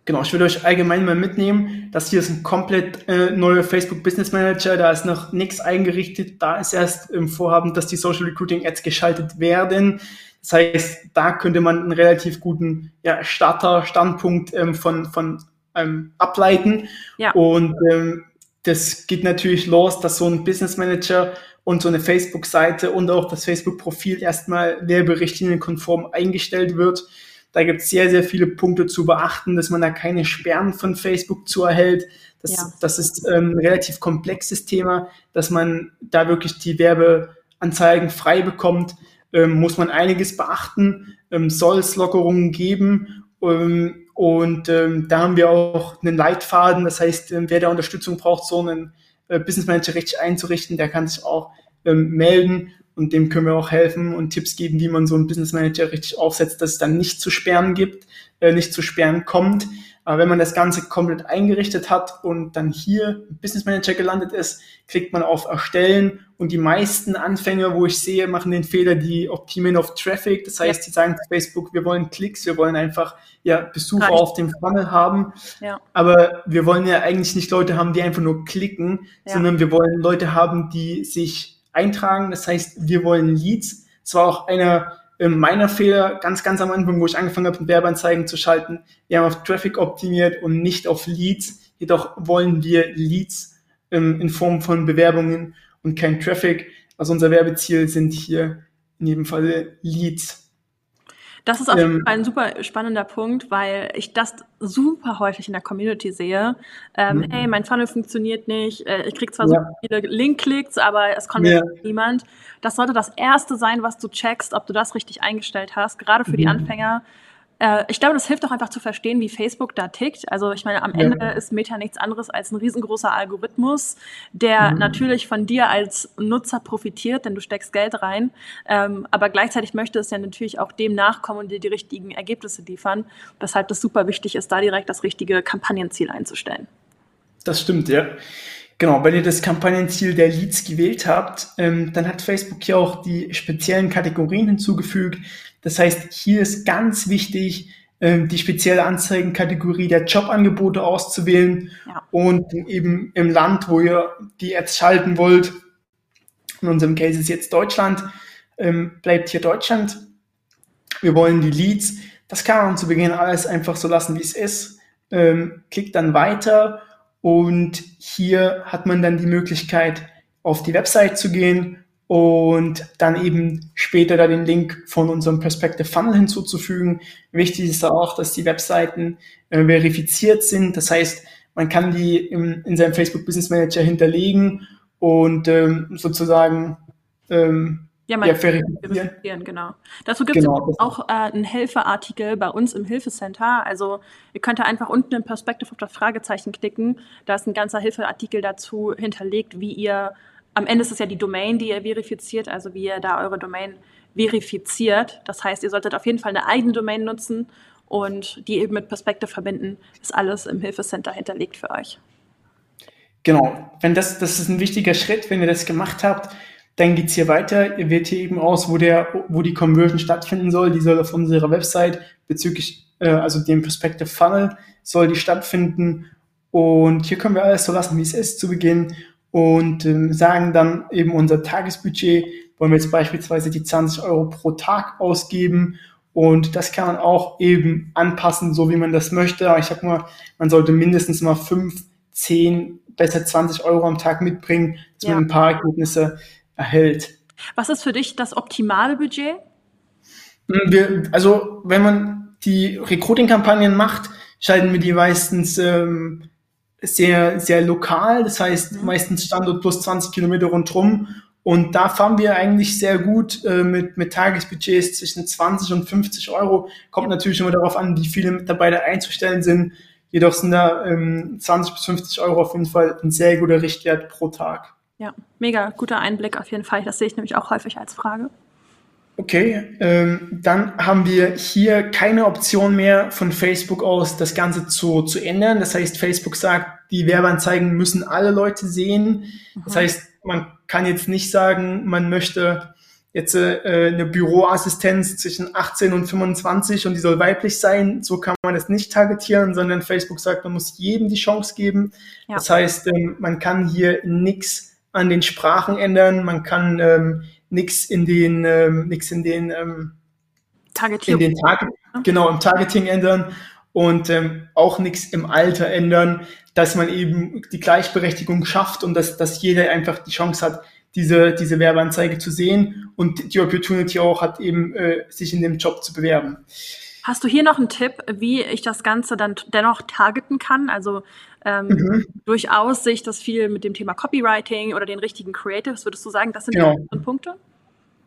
Genau, ich würde euch allgemein mal mitnehmen, dass hier ist ein komplett äh, neuer Facebook Business Manager, da ist noch nichts eingerichtet, da ist erst im Vorhaben, dass die Social Recruiting Ads geschaltet werden. Das heißt, da könnte man einen relativ guten ja, Starter-Standpunkt ähm, von, von ähm, ableiten. Ja. Und ähm, das geht natürlich los, dass so ein Business Manager und so eine Facebook-Seite und auch das Facebook-Profil erstmal werberichtlinienkonform eingestellt wird Da gibt es sehr, sehr viele Punkte zu beachten, dass man da keine Sperren von Facebook zu erhält. Das, ja. das ist ähm, ein relativ komplexes Thema, dass man da wirklich die Werbeanzeigen frei bekommt. Ähm, muss man einiges beachten, ähm, soll es Lockerungen geben. Ähm, und ähm, da haben wir auch einen Leitfaden. Das heißt, ähm, wer da Unterstützung braucht, so einen äh, Business Manager richtig einzurichten, der kann sich auch ähm, melden und dem können wir auch helfen und Tipps geben, wie man so einen Business Manager richtig aufsetzt, dass es dann nicht zu Sperren gibt, äh, nicht zu Sperren kommt. Aber wenn man das Ganze komplett eingerichtet hat und dann hier im Business Manager gelandet ist, klickt man auf Erstellen und die meisten Anfänger, wo ich sehe, machen den Fehler, die optimieren auf Traffic. Das heißt, die sagen zu Facebook, wir wollen Klicks, wir wollen einfach ja, Besucher Reicht. auf dem Funnel haben. Ja. Aber wir wollen ja eigentlich nicht Leute haben, die einfach nur klicken, ja. sondern wir wollen Leute haben, die sich eintragen. Das heißt, wir wollen Leads. Das war auch einer ähm, meiner Fehler ganz, ganz am Anfang, wo ich angefangen habe, Werbeanzeigen zu schalten. Wir haben auf Traffic optimiert und nicht auf Leads. Jedoch wollen wir Leads ähm, in Form von Bewerbungen und kein Traffic. Also unser Werbeziel sind hier in jedem Fall Leads. Das ist auf jeden ähm, Fall ein super spannender Punkt, weil ich das super häufig in der Community sehe. Ähm, mhm. Hey, mein Funnel funktioniert nicht. Äh, ich krieg zwar ja. so viele Link-Klicks, aber es konvertiert ja. niemand. Das sollte das erste sein, was du checkst, ob du das richtig eingestellt hast. Gerade für mhm. die Anfänger äh, ich glaube, das hilft auch einfach zu verstehen, wie Facebook da tickt. Also ich meine, am Ende ist Meta nichts anderes als ein riesengroßer Algorithmus, der mhm. natürlich von dir als Nutzer profitiert, denn du steckst Geld rein. Ähm, aber gleichzeitig möchte es ja natürlich auch dem nachkommen und dir die richtigen Ergebnisse liefern, weshalb das super wichtig ist, da direkt das richtige Kampagnenziel einzustellen. Das stimmt, ja. Genau, wenn ihr das Kampagnenziel der Leads gewählt habt, ähm, dann hat Facebook hier auch die speziellen Kategorien hinzugefügt. Das heißt, hier ist ganz wichtig, ähm, die spezielle Anzeigenkategorie der Jobangebote auszuwählen ja. und eben im Land, wo ihr die Ads schalten wollt. In unserem Case ist jetzt Deutschland, ähm, bleibt hier Deutschland. Wir wollen die Leads. Das kann man zu Beginn alles einfach so lassen, wie es ist. Ähm, klickt dann weiter und hier hat man dann die Möglichkeit, auf die Website zu gehen und dann eben später da den Link von unserem Perspective Funnel hinzuzufügen. Wichtig ist auch, dass die Webseiten äh, verifiziert sind. Das heißt, man kann die im, in seinem Facebook Business Manager hinterlegen und ähm, sozusagen ähm, ja, man ja, verifizieren. genau. Dazu gibt es genau, auch äh, einen Helferartikel bei uns im Hilfecenter. Also ihr könnt da einfach unten im Perspective auf das Fragezeichen klicken. Da ist ein ganzer Hilfeartikel dazu hinterlegt, wie ihr am Ende ist es ja die Domain, die ihr verifiziert, also wie ihr da eure Domain verifiziert. Das heißt, ihr solltet auf jeden Fall eine eigene Domain nutzen und die eben mit Perspektive verbinden. Ist alles im Hilfecenter hinterlegt für euch. Genau, wenn das, das ist ein wichtiger Schritt, wenn ihr das gemacht habt, dann geht's hier weiter. Ihr wählt hier eben aus, wo, der, wo die Conversion stattfinden soll. Die soll auf unserer Website bezüglich, äh, also dem Perspective Funnel, soll die stattfinden. Und hier können wir alles so lassen, wie es ist zu Beginn und ähm, sagen dann eben unser Tagesbudget, wollen wir jetzt beispielsweise die 20 Euro pro Tag ausgeben und das kann man auch eben anpassen, so wie man das möchte. Aber ich sag mal, man sollte mindestens mal 5, 10, besser 20 Euro am Tag mitbringen, dass ja. man ein paar Ergebnisse erhält. Was ist für dich das optimale Budget? Hm, wir, also wenn man die Recruiting-Kampagnen macht, schalten wir die meistens ähm, sehr, sehr lokal, das heißt mhm. meistens Standort plus 20 Kilometer rundherum. Und da fahren wir eigentlich sehr gut äh, mit, mit Tagesbudgets zwischen 20 und 50 Euro. Kommt natürlich immer darauf an, wie viele Mitarbeiter einzustellen sind. Jedoch sind da ähm, 20 bis 50 Euro auf jeden Fall ein sehr guter Richtwert pro Tag. Ja, mega guter Einblick auf jeden Fall. Das sehe ich nämlich auch häufig als Frage. Okay, ähm, dann haben wir hier keine Option mehr von Facebook aus, das Ganze zu, zu ändern. Das heißt, Facebook sagt, die Werbeanzeigen müssen alle Leute sehen. Das mhm. heißt, man kann jetzt nicht sagen, man möchte jetzt äh, eine Büroassistenz zwischen 18 und 25 und die soll weiblich sein. So kann man das nicht targetieren, sondern Facebook sagt, man muss jedem die Chance geben. Ja. Das heißt, ähm, man kann hier nichts an den Sprachen ändern, man kann ähm, nichts in den, ähm, nix in den, ähm, Targetierung. in den Target, genau, im Targeting ändern und ähm, auch nichts im Alter ändern, dass man eben die Gleichberechtigung schafft und dass, dass jeder einfach die Chance hat, diese, diese Werbeanzeige zu sehen und die Opportunity auch hat, eben äh, sich in dem Job zu bewerben. Hast du hier noch einen Tipp, wie ich das Ganze dann dennoch targeten kann? Also ähm, mhm. durchaus sehe ich das viel mit dem Thema Copywriting oder den richtigen Creatives. Würdest du sagen, das sind genau. die Punkte?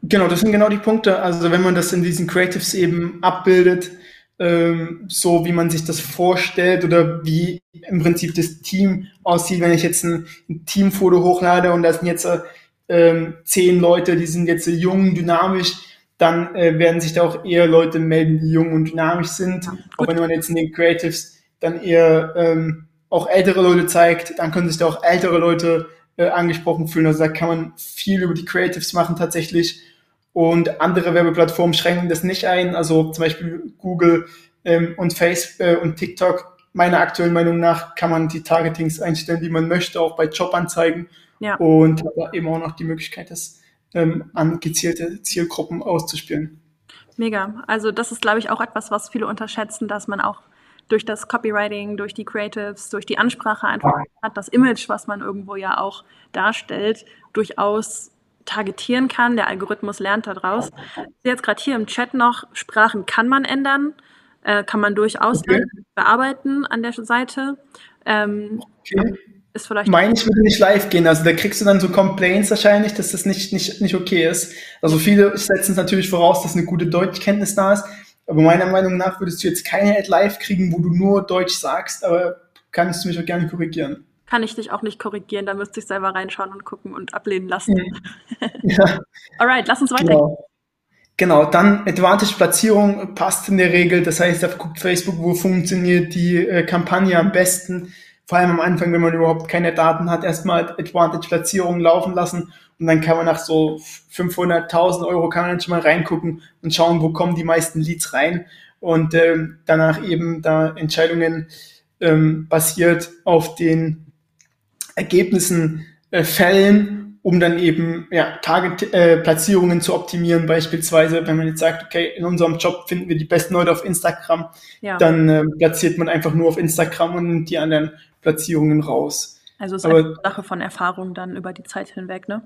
Genau, das sind genau die Punkte. Also wenn man das in diesen Creatives eben abbildet, ähm, so wie man sich das vorstellt oder wie im Prinzip das Team aussieht, wenn ich jetzt ein, ein Teamfoto hochlade und da sind jetzt ähm, zehn Leute, die sind jetzt jung, dynamisch, dann äh, werden sich da auch eher Leute melden, die jung und dynamisch sind. Auch wenn man jetzt in den Creatives dann eher ähm, auch ältere Leute zeigt, dann können sich da auch ältere Leute äh, angesprochen fühlen. Also da kann man viel über die Creatives machen tatsächlich. Und andere Werbeplattformen schränken das nicht ein. Also zum Beispiel Google ähm, und Facebook äh, und TikTok. Meiner aktuellen Meinung nach kann man die Targetings einstellen, die man möchte, auch bei Jobanzeigen. Ja. Und hat eben auch noch die Möglichkeit, das ähm, an gezielte Zielgruppen auszuspielen. Mega. Also das ist, glaube ich, auch etwas, was viele unterschätzen, dass man auch durch das Copywriting, durch die Creatives, durch die Ansprache einfach hat, das Image, was man irgendwo ja auch darstellt, durchaus targetieren kann. Der Algorithmus lernt daraus. Jetzt gerade hier im Chat noch, Sprachen kann man ändern, äh, kann man durchaus okay. bearbeiten an der Seite. Ähm, okay ist vielleicht. Meine ich würde nicht live gehen. Also da kriegst du dann so Complaints wahrscheinlich, dass das nicht, nicht, nicht okay ist. Also viele setzen es natürlich voraus, dass eine gute Deutschkenntnis da ist. Aber meiner Meinung nach würdest du jetzt keine Ad live kriegen, wo du nur Deutsch sagst, aber kannst du mich auch gerne korrigieren. Kann ich dich auch nicht korrigieren, da müsste ich selber reinschauen und gucken und ablehnen lassen. Mhm. Ja. Alright, lass uns weiter. Genau. Genau, dann Advantage-Platzierung passt in der Regel. Das heißt, da guckt Facebook, wo funktioniert die äh, Kampagne am besten vor allem am Anfang, wenn man überhaupt keine Daten hat, erstmal Advantage-Platzierungen laufen lassen und dann kann man nach so 500.000 Euro kann man dann schon mal reingucken und schauen, wo kommen die meisten Leads rein und ähm, danach eben da Entscheidungen ähm, basiert auf den Ergebnissen äh, fällen um dann eben ja, Target-Platzierungen äh, zu optimieren. Beispielsweise, wenn man jetzt sagt, okay, in unserem Job finden wir die besten Leute auf Instagram, ja. dann äh, platziert man einfach nur auf Instagram und die anderen Platzierungen raus. Also es ist Aber, eine Sache von Erfahrung dann über die Zeit hinweg, ne?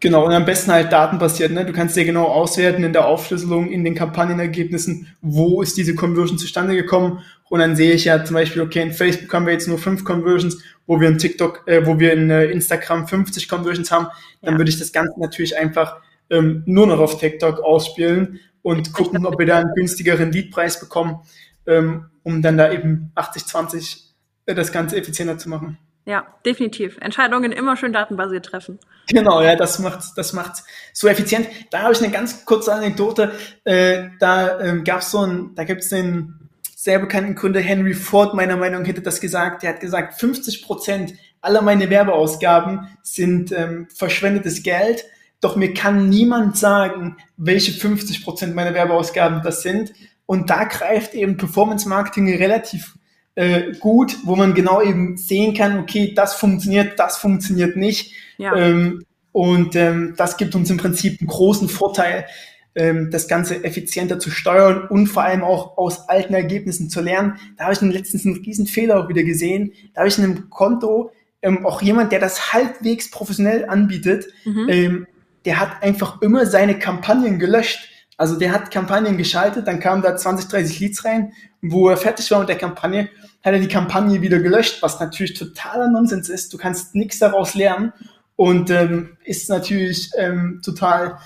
Genau, und am besten halt datenbasiert. Ne? Du kannst dir genau auswerten in der Aufschlüsselung, in den Kampagnenergebnissen, wo ist diese Conversion zustande gekommen. Und dann sehe ich ja zum Beispiel, okay, in Facebook haben wir jetzt nur fünf Conversions, wo wir in TikTok, äh, wo wir in äh, Instagram 50 Conversions haben. Dann ja. würde ich das Ganze natürlich einfach ähm, nur noch auf TikTok ausspielen und gucken, ob wir da einen günstigeren Leadpreis bekommen, ähm, um dann da eben 80-20 äh, das Ganze effizienter zu machen. Ja, definitiv. Entscheidungen immer schön datenbasiert treffen. Genau, ja, das macht das macht's so effizient. Da habe ich eine ganz kurze Anekdote. Äh, da ähm, gab's so ein, da gibt's den sehr bekannten Gründer Henry Ford, meiner Meinung nach hätte das gesagt. Der hat gesagt, 50 Prozent aller meine Werbeausgaben sind ähm, verschwendetes Geld. Doch mir kann niemand sagen, welche 50 Prozent meiner Werbeausgaben das sind. Und da greift eben Performance Marketing relativ äh, gut, wo man genau eben sehen kann, okay, das funktioniert, das funktioniert nicht. Ja. Ähm, und ähm, das gibt uns im Prinzip einen großen Vorteil, ähm, das Ganze effizienter zu steuern und vor allem auch aus alten Ergebnissen zu lernen. Da habe ich letztens einen riesen Fehler auch wieder gesehen. Da habe ich in einem Konto ähm, auch jemand, der das halbwegs professionell anbietet, mhm. ähm, der hat einfach immer seine Kampagnen gelöscht. Also der hat Kampagnen geschaltet, dann kamen da 20, 30 Leads rein, wo er fertig war mit der Kampagne hat er die Kampagne wieder gelöscht, was natürlich totaler Nonsens ist. Du kannst nichts daraus lernen und ähm, ist natürlich ähm, total,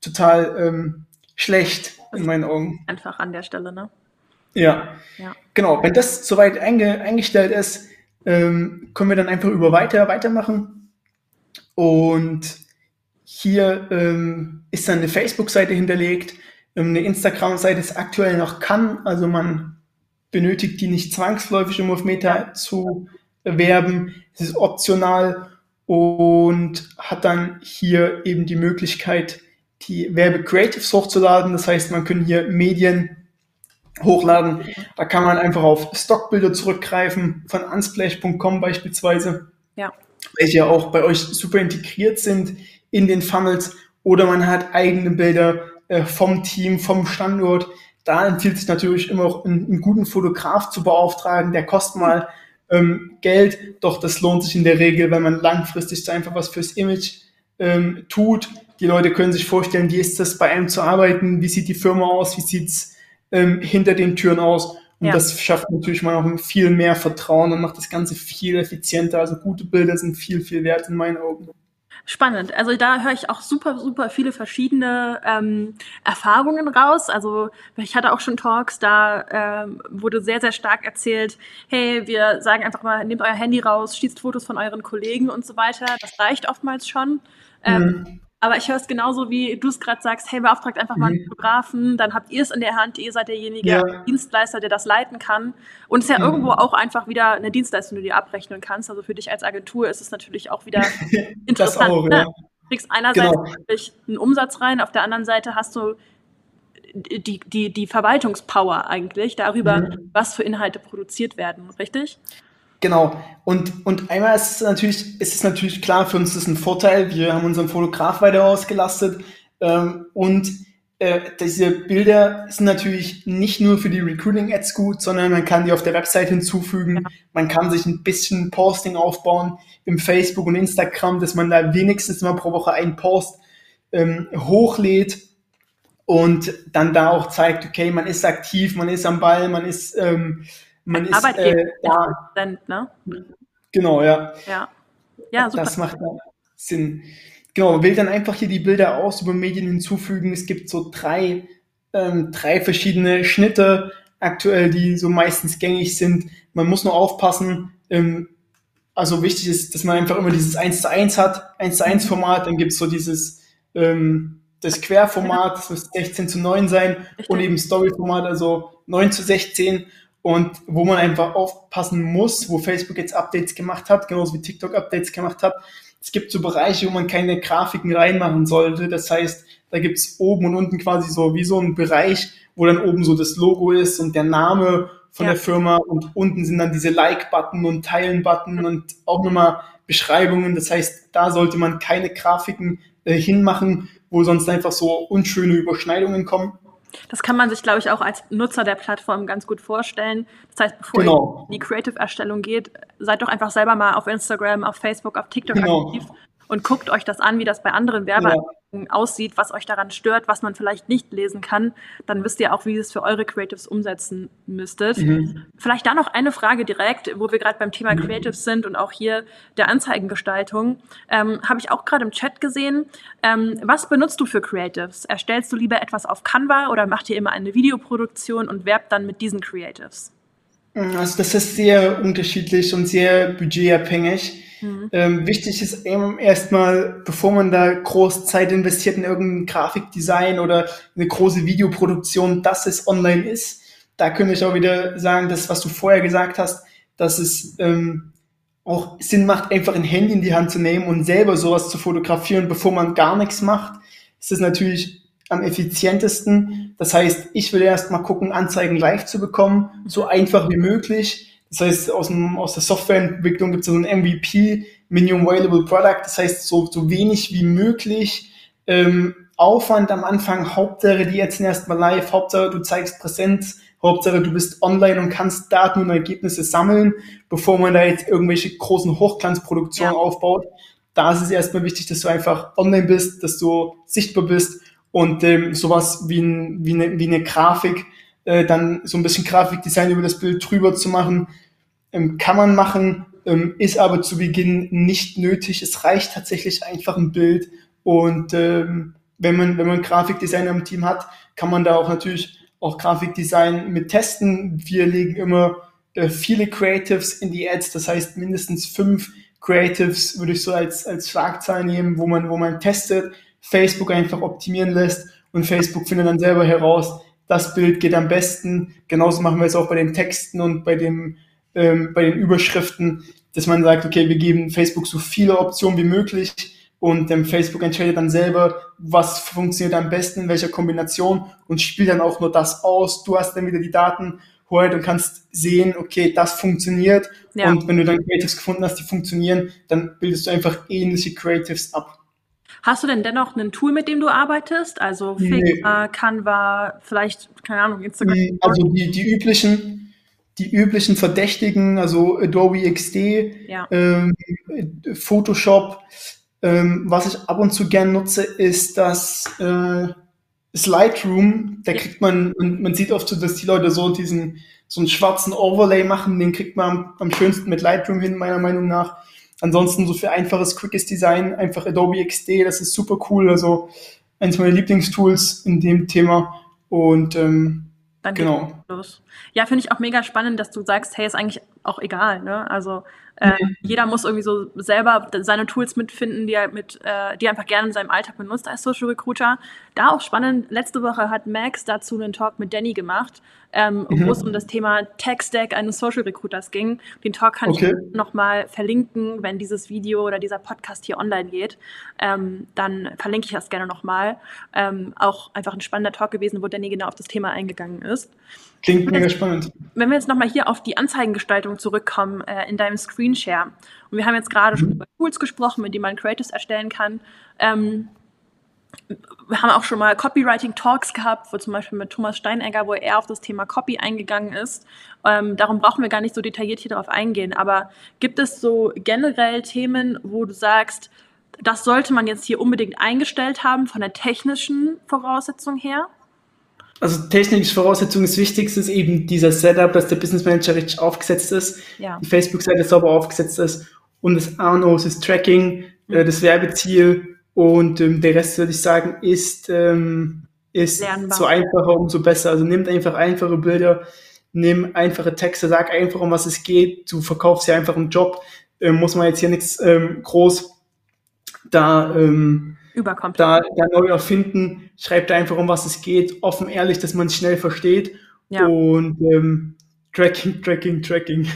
total ähm, schlecht in meinen Augen. Einfach an der Stelle, ne? Ja. ja. Genau. Wenn das soweit einge eingestellt ist, ähm, können wir dann einfach über weiter weitermachen. Und hier ähm, ist dann eine Facebook-Seite hinterlegt. Ähm, eine Instagram-Seite ist aktuell noch kann, also man benötigt die nicht zwangsläufig, um auf Meta zu werben. Es ist optional und hat dann hier eben die Möglichkeit, die Werbe-Creatives hochzuladen. Das heißt, man kann hier Medien hochladen. Da kann man einfach auf Stockbilder zurückgreifen, von unsplash.com beispielsweise, ja. welche ja auch bei euch super integriert sind in den Funnels. Oder man hat eigene Bilder äh, vom Team, vom Standort, da empfiehlt sich natürlich immer auch einen, einen guten Fotograf zu beauftragen, der kostet mal ähm, Geld, doch das lohnt sich in der Regel, wenn man langfristig so einfach was fürs Image ähm, tut. Die Leute können sich vorstellen, wie ist das bei einem zu arbeiten, wie sieht die Firma aus, wie sieht's ähm, hinter den Türen aus. Und ja. das schafft natürlich mal auch viel mehr Vertrauen und macht das Ganze viel effizienter. Also gute Bilder sind viel, viel wert in meinen Augen. Spannend. Also da höre ich auch super, super viele verschiedene ähm, Erfahrungen raus. Also ich hatte auch schon Talks, da ähm, wurde sehr, sehr stark erzählt, hey, wir sagen einfach mal, nehmt euer Handy raus, schießt Fotos von euren Kollegen und so weiter. Das reicht oftmals schon. Ähm, mhm. Aber ich höre es genauso, wie du es gerade sagst, hey, beauftragt einfach mal einen mhm. Fotografen, dann habt ihr es in der Hand, ihr seid derjenige ja. Dienstleister, der das leiten kann. Und es ist ja mhm. irgendwo auch einfach wieder eine Dienstleistung, die du dir abrechnen kannst. Also für dich als Agentur ist es natürlich auch wieder interessant. Auch, ne? ja. Du kriegst einerseits genau. einen Umsatz rein, auf der anderen Seite hast du die, die, die Verwaltungspower eigentlich darüber, mhm. was für Inhalte produziert werden, richtig? Genau. Und, und einmal ist es natürlich, ist es natürlich klar, für uns ist es ein Vorteil. Wir haben unseren Fotograf weiter ausgelastet. Ähm, und äh, diese Bilder sind natürlich nicht nur für die Recruiting-Ads gut, sondern man kann die auf der Website hinzufügen. Ja. Man kann sich ein bisschen Posting aufbauen im Facebook und Instagram, dass man da wenigstens mal pro Woche einen Post ähm, hochlädt und dann da auch zeigt, okay, man ist aktiv, man ist am Ball, man ist ähm, man ist Arbeitgeber äh, da. Sind, ne? Genau, ja. Ja, ja super. Das macht Sinn. Genau, man wählt dann einfach hier die Bilder aus, über Medien hinzufügen. Es gibt so drei, ähm, drei verschiedene Schnitte aktuell, die so meistens gängig sind. Man muss nur aufpassen, ähm, also wichtig ist, dass man einfach immer dieses 1 zu 1 hat, 1 zu 1 mhm. Format, dann gibt es so dieses ähm, das Querformat, das muss 16 zu 9 sein und eben Story-Format, also 9 zu 16 und wo man einfach aufpassen muss, wo Facebook jetzt Updates gemacht hat, genauso wie TikTok Updates gemacht hat. Es gibt so Bereiche, wo man keine Grafiken reinmachen sollte. Das heißt, da gibt's oben und unten quasi so wie so ein Bereich, wo dann oben so das Logo ist und der Name von ja. der Firma und unten sind dann diese Like-Button und Teilen-Button und auch nochmal Beschreibungen. Das heißt, da sollte man keine Grafiken äh, hinmachen, wo sonst einfach so unschöne Überschneidungen kommen. Das kann man sich, glaube ich, auch als Nutzer der Plattform ganz gut vorstellen. Das heißt, bevor genau. ihr in die Creative-Erstellung geht, seid doch einfach selber mal auf Instagram, auf Facebook, auf TikTok genau. aktiv und guckt euch das an, wie das bei anderen Werbeanzeigen ja. aussieht, was euch daran stört, was man vielleicht nicht lesen kann. Dann wisst ihr auch, wie ihr es für eure Creatives umsetzen müsstet. Mhm. Vielleicht da noch eine Frage direkt, wo wir gerade beim Thema mhm. Creatives sind und auch hier der Anzeigengestaltung. Ähm, Habe ich auch gerade im Chat gesehen. Ähm, was benutzt du für Creatives? Erstellst du lieber etwas auf Canva oder macht ihr immer eine Videoproduktion und werbt dann mit diesen Creatives? Also das ist sehr unterschiedlich und sehr budgetabhängig. Mhm. Ähm, wichtig ist eben erstmal, bevor man da groß Zeit investiert in irgendein Grafikdesign oder eine große Videoproduktion, dass es online ist. Da könnte ich auch wieder sagen, das, was du vorher gesagt hast, dass es ähm, auch Sinn macht, einfach ein Handy in die Hand zu nehmen und selber sowas zu fotografieren, bevor man gar nichts macht. Ist es natürlich am effizientesten. Das heißt, ich will erst mal gucken, Anzeigen live zu bekommen, so einfach wie möglich das heißt, aus, dem, aus der Softwareentwicklung gibt es so ein MVP, Minimum Available Product, das heißt, so, so wenig wie möglich ähm, Aufwand am Anfang, Hauptsache, die jetzt erstmal live, Hauptsache, du zeigst Präsenz, Hauptsache, du bist online und kannst Daten und Ergebnisse sammeln, bevor man da jetzt irgendwelche großen Hochglanzproduktionen ja. aufbaut. Da ist es erstmal wichtig, dass du einfach online bist, dass du sichtbar bist und ähm, sowas wie, ein, wie, eine, wie eine Grafik äh, dann so ein bisschen Grafikdesign über das Bild drüber zu machen. Ähm, kann man machen, ähm, ist aber zu Beginn nicht nötig. Es reicht tatsächlich einfach ein Bild. Und ähm, wenn man, wenn man Grafikdesigner im Team hat, kann man da auch natürlich auch Grafikdesign mit testen. Wir legen immer äh, viele Creatives in die Ads, das heißt mindestens fünf Creatives würde ich so als, als Schlagzahl nehmen, wo man, wo man testet, Facebook einfach optimieren lässt und Facebook findet dann selber heraus, das Bild geht am besten. Genauso machen wir es auch bei den Texten und bei, dem, ähm, bei den Überschriften, dass man sagt, okay, wir geben Facebook so viele Optionen wie möglich und ähm, Facebook entscheidet dann selber, was funktioniert am besten, in welcher Kombination und spielt dann auch nur das aus. Du hast dann wieder die Daten heute und kannst sehen, okay, das funktioniert. Ja. Und wenn du dann Creatives gefunden hast, die funktionieren, dann bildest du einfach ähnliche Creatives ab. Hast du denn dennoch ein Tool, mit dem du arbeitest? Also Figma, nee. Canva, vielleicht, keine Ahnung, Instagram? Also die, die üblichen, die üblichen Verdächtigen, also Adobe XD, ja. ähm, Photoshop. Ähm, was ich ab und zu gern nutze, ist das, äh, ist Lightroom. Da kriegt man, man, man sieht oft so, dass die Leute so diesen, so einen schwarzen Overlay machen. Den kriegt man am, am schönsten mit Lightroom hin, meiner Meinung nach. Ansonsten so für einfaches, quickes Design, einfach Adobe XD, das ist super cool. Also eins meiner Lieblingstools in dem Thema. Und ähm, Dann genau. los. Ja, finde ich auch mega spannend, dass du sagst, hey, ist eigentlich auch egal. Ne? Also äh. Jeder muss irgendwie so selber seine Tools mitfinden, die er mit, äh, die er einfach gerne in seinem Alltag benutzt als Social Recruiter. Da auch spannend, letzte Woche hat Max dazu einen Talk mit Danny gemacht, ähm, mhm. wo es um das Thema Tech-Stack eines Social Recruiters ging. Den Talk kann okay. ich nochmal verlinken, wenn dieses Video oder dieser Podcast hier online geht. Ähm, dann verlinke ich das gerne nochmal. Ähm, auch einfach ein spannender Talk gewesen, wo Danny genau auf das Thema eingegangen ist. Klingt mega spannend. Wenn wir jetzt nochmal hier auf die Anzeigengestaltung zurückkommen äh, in deinem Screenshare. Und wir haben jetzt gerade mhm. schon über Tools gesprochen, mit denen man Creatives erstellen kann. Ähm, wir haben auch schon mal Copywriting-Talks gehabt, wo zum Beispiel mit Thomas Steinegger, wo er auf das Thema Copy eingegangen ist. Ähm, darum brauchen wir gar nicht so detailliert hier drauf eingehen. Aber gibt es so generell Themen, wo du sagst, das sollte man jetzt hier unbedingt eingestellt haben von der technischen Voraussetzung her? Also technische Voraussetzung das Wichtigste ist eben dieser Setup, dass der Business Manager richtig aufgesetzt ist, ja. die Facebook-Seite sauber aufgesetzt ist und das A und O ist das Tracking, mhm. äh, das Werbeziel und ähm, der Rest, würde ich sagen, ist, ähm, ist Lernbar. so einfacher, umso besser. Also nimmt einfach einfache Bilder, nimm einfache Texte, sag einfach, um was es geht. Du verkaufst ja einfach einen Job, äh, muss man jetzt hier nichts ähm, groß da Überkommt. Da, da neu erfinden, schreibt einfach, um was es geht, offen, ehrlich, dass man es schnell versteht. Ja. Und ähm, Tracking, Tracking, Tracking.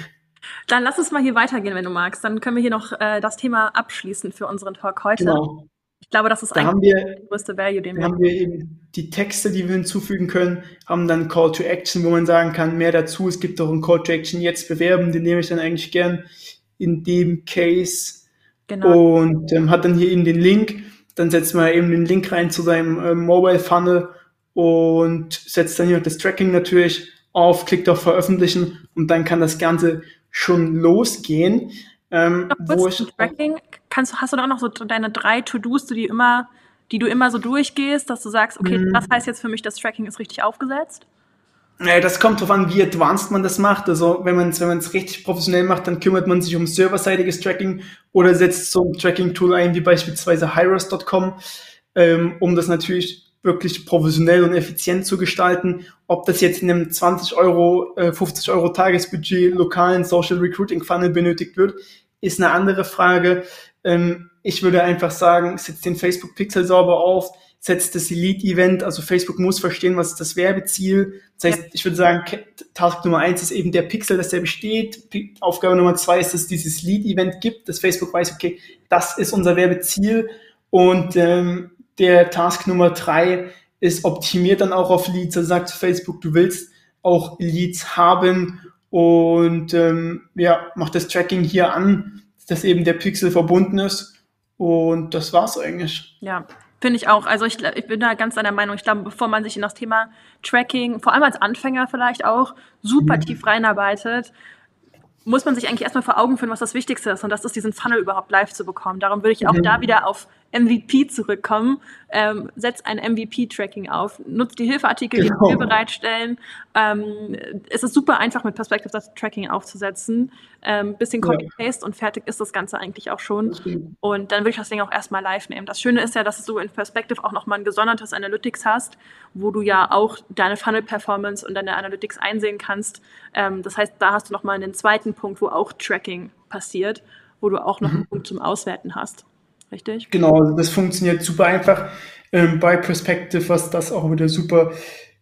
Dann lass uns mal hier weitergehen, wenn du magst. Dann können wir hier noch äh, das Thema abschließen für unseren Talk heute. Genau. Ich glaube, das ist da eigentlich wir, der größte Value, den wir haben. wir eben die Texte, die wir hinzufügen können, haben dann Call to Action, wo man sagen kann, mehr dazu. Es gibt auch einen Call to Action, jetzt bewerben, den nehme ich dann eigentlich gern in dem Case. Genau. Und ähm, hat dann hier eben den Link dann setzt man eben den Link rein zu seinem äh, Mobile Funnel und setzt dann hier das Tracking natürlich auf, klickt auf Veröffentlichen und dann kann das Ganze schon losgehen. Ähm, wo ich, Tracking, kannst, hast du da auch noch so deine drei To-Dos, die immer, die du immer so durchgehst, dass du sagst, okay, mhm. das heißt jetzt für mich, das Tracking ist richtig aufgesetzt? Das kommt darauf an, wie advanced man das macht. Also wenn man es wenn man's richtig professionell macht, dann kümmert man sich um serverseitiges Tracking oder setzt so ein Tracking-Tool ein, wie beispielsweise Hyros.com, ähm, um das natürlich wirklich professionell und effizient zu gestalten. Ob das jetzt in einem 20 Euro, äh, 50 Euro Tagesbudget lokalen Social Recruiting Funnel benötigt wird, ist eine andere Frage. Ähm, ich würde einfach sagen, setzt den Facebook Pixel sauber auf, setzt das Elite-Event, also Facebook muss verstehen, was ist das Werbeziel. Das heißt, ja. ich würde sagen, Task Nummer eins ist eben der Pixel, dass der besteht. Aufgabe Nummer zwei ist, dass es dieses Lead-Event gibt, dass Facebook weiß, okay, das ist unser Werbeziel. Und ähm, der Task Nummer drei ist optimiert dann auch auf Leads. Also sagt Facebook, du willst auch Leads haben und ähm, ja, macht das Tracking hier an, dass eben der Pixel verbunden ist. Und das war's eigentlich. Ja, Finde ich auch. Also ich, ich bin da ganz deiner Meinung. Ich glaube, bevor man sich in das Thema Tracking, vor allem als Anfänger vielleicht auch, super mhm. tief reinarbeitet, muss man sich eigentlich erstmal vor Augen führen, was das Wichtigste ist. Und das ist, diesen Funnel überhaupt live zu bekommen. Darum würde ich auch mhm. da wieder auf MVP zurückkommen. Ähm, setz ein MVP-Tracking auf. Nutzt die Hilfeartikel, genau. die wir bereitstellen. Ähm, es ist super einfach, mit Perspective das Tracking aufzusetzen. Ähm, bisschen Copy-Paste ja. und fertig ist das Ganze eigentlich auch schon. Und dann würde ich das Ding auch erstmal live nehmen. Das Schöne ist ja, dass du in Perspective auch nochmal ein gesondertes Analytics hast, wo du ja auch deine Funnel-Performance und deine Analytics einsehen kannst. Ähm, das heißt, da hast du nochmal einen zweiten Punkt, wo auch Tracking passiert, wo du auch noch mhm. einen Punkt zum Auswerten hast richtig? Genau, also das funktioniert super einfach ähm, bei Perspective, was das auch wieder super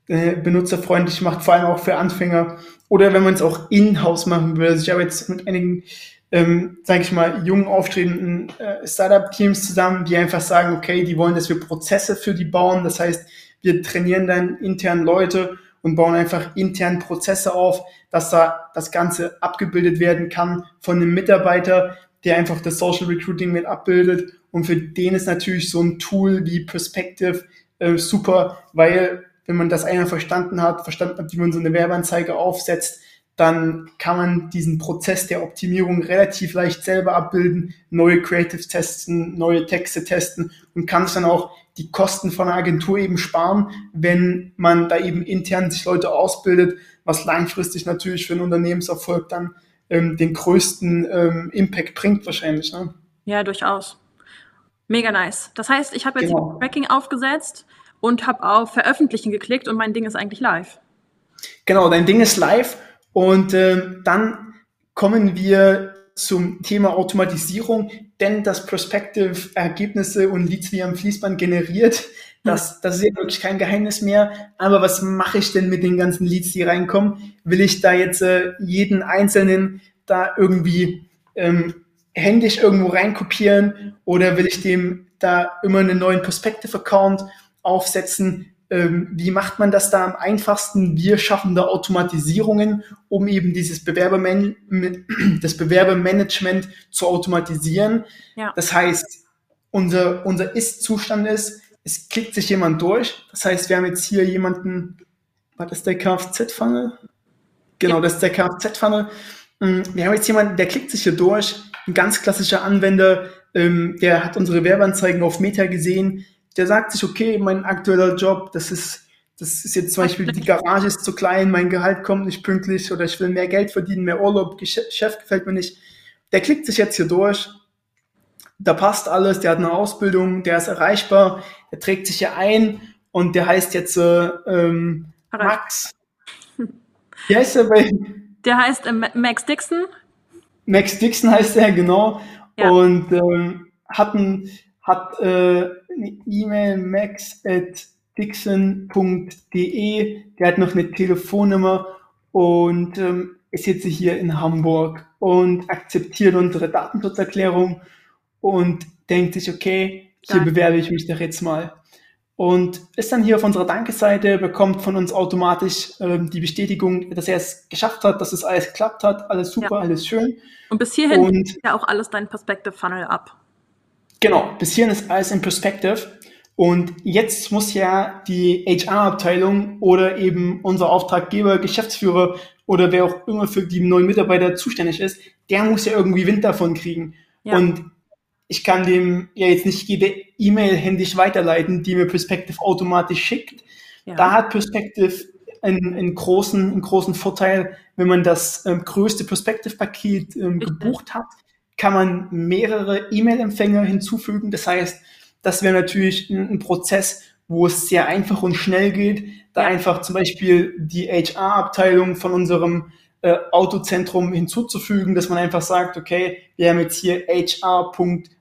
äh, benutzerfreundlich macht, vor allem auch für Anfänger. Oder wenn man es auch in-house machen will. Also ich habe jetzt mit einigen, ähm, sage ich mal, jungen, aufstrebenden äh, Startup-Teams zusammen, die einfach sagen, okay, die wollen, dass wir Prozesse für die bauen. Das heißt, wir trainieren dann intern Leute und bauen einfach intern Prozesse auf, dass da das Ganze abgebildet werden kann von einem Mitarbeiter, der einfach das Social Recruiting mit abbildet. Und für den ist natürlich so ein Tool wie Perspective äh, super, weil wenn man das einmal verstanden hat, verstanden hat, wie man so eine Werbeanzeige aufsetzt, dann kann man diesen Prozess der Optimierung relativ leicht selber abbilden, neue Creatives testen, neue Texte testen und kann es dann auch die Kosten von einer Agentur eben sparen, wenn man da eben intern sich Leute ausbildet, was langfristig natürlich für einen Unternehmenserfolg dann ähm, den größten ähm, Impact bringt wahrscheinlich. Ne? Ja, durchaus. Mega nice. Das heißt, ich habe jetzt genau. Tracking aufgesetzt und habe auf Veröffentlichen geklickt und mein Ding ist eigentlich live. Genau, dein Ding ist live und äh, dann kommen wir zum Thema Automatisierung, denn das Prospective Ergebnisse und Leads wie am Fließband generiert, das, das ist ja wirklich kein Geheimnis mehr. Aber was mache ich denn mit den ganzen Leads, die reinkommen? Will ich da jetzt äh, jeden einzelnen da irgendwie ähm, händisch irgendwo reinkopieren oder will ich dem da immer einen neuen Perspective-Account aufsetzen? Ähm, wie macht man das da am einfachsten? Wir schaffen da Automatisierungen, um eben dieses Bewerberman das Bewerbermanagement zu automatisieren. Ja. Das heißt, unser, unser Ist-Zustand ist, es klickt sich jemand durch. Das heißt, wir haben jetzt hier jemanden, war das der Kfz-Funnel? Genau, ja. das ist der Kfz-Funnel. Mm, wir haben jetzt jemanden, der klickt sich hier durch. Ein ganz klassischer Anwender, ähm, der hat unsere Werbeanzeigen auf Meta gesehen, der sagt sich, okay, mein aktueller Job, das ist, das ist jetzt zum Beispiel, die Garage ist zu klein, mein Gehalt kommt nicht pünktlich oder ich will mehr Geld verdienen, mehr Urlaub, Chef gefällt mir nicht. Der klickt sich jetzt hier durch, da passt alles, der hat eine Ausbildung, der ist erreichbar, der trägt sich hier ein und der heißt jetzt äh, ähm, Max. Wie heißt er bei? Der heißt äh, Max Dixon. Max Dixon heißt er, genau. Ja. Und ähm, hat ein, hat äh, eine E-Mail max at dixon.de, der hat noch eine Telefonnummer und ähm, ist jetzt hier in Hamburg und akzeptiert unsere Datenschutzerklärung und denkt sich, okay, hier Danke. bewerbe ich mich doch jetzt mal. Und ist dann hier auf unserer Danke-Seite, bekommt von uns automatisch ähm, die Bestätigung, dass er es geschafft hat, dass es alles geklappt hat, alles super, ja. alles schön. Und bis hierhin und, ja auch alles dein Perspective Funnel ab. Genau, bis hierhin ist alles in Perspective. Und jetzt muss ja die HR-Abteilung oder eben unser Auftraggeber, Geschäftsführer oder wer auch immer für die neuen Mitarbeiter zuständig ist, der muss ja irgendwie Wind davon kriegen. Ja. Und ich kann dem ja jetzt nicht jede E-Mail händisch weiterleiten, die mir Perspective automatisch schickt. Ja. Da hat Perspective einen, einen, großen, einen großen Vorteil, wenn man das ähm, größte Perspective-Paket ähm, gebucht hat, kann man mehrere E-Mail-Empfänger hinzufügen. Das heißt, das wäre natürlich ein, ein, Prozess, wo es sehr einfach und schnell geht, da einfach zum Beispiel die HR-Abteilung von unserem äh, Autozentrum hinzuzufügen, dass man einfach sagt, okay, wir haben jetzt hier HR.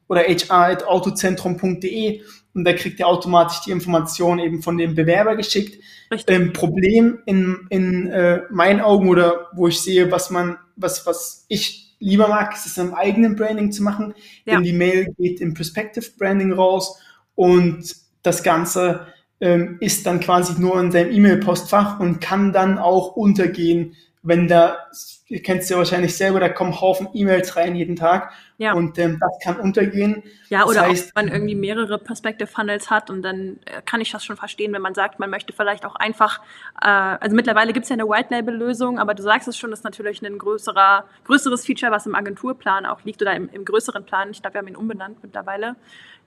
Oder hr.autozentrum.de und da kriegt ihr automatisch die Information eben von dem Bewerber geschickt. Ähm, Problem in, in äh, meinen Augen oder wo ich sehe, was man, was, was ich lieber mag, ist es im eigenen Branding zu machen, ja. denn die Mail geht im Perspective Branding raus und das Ganze ähm, ist dann quasi nur in seinem E-Mail-Postfach und kann dann auch untergehen, wenn da, ihr kennt es ja wahrscheinlich selber, da kommen Haufen E-Mails rein jeden Tag ja. und ähm, das kann untergehen. Ja, oder das heißt, auch, wenn man irgendwie mehrere Perspective Funnels hat und dann äh, kann ich das schon verstehen, wenn man sagt, man möchte vielleicht auch einfach, äh, also mittlerweile gibt es ja eine White Label Lösung, aber du sagst es schon, das ist natürlich ein größerer, größeres Feature, was im Agenturplan auch liegt oder im, im größeren Plan, ich glaube, wir haben ihn umbenannt mittlerweile,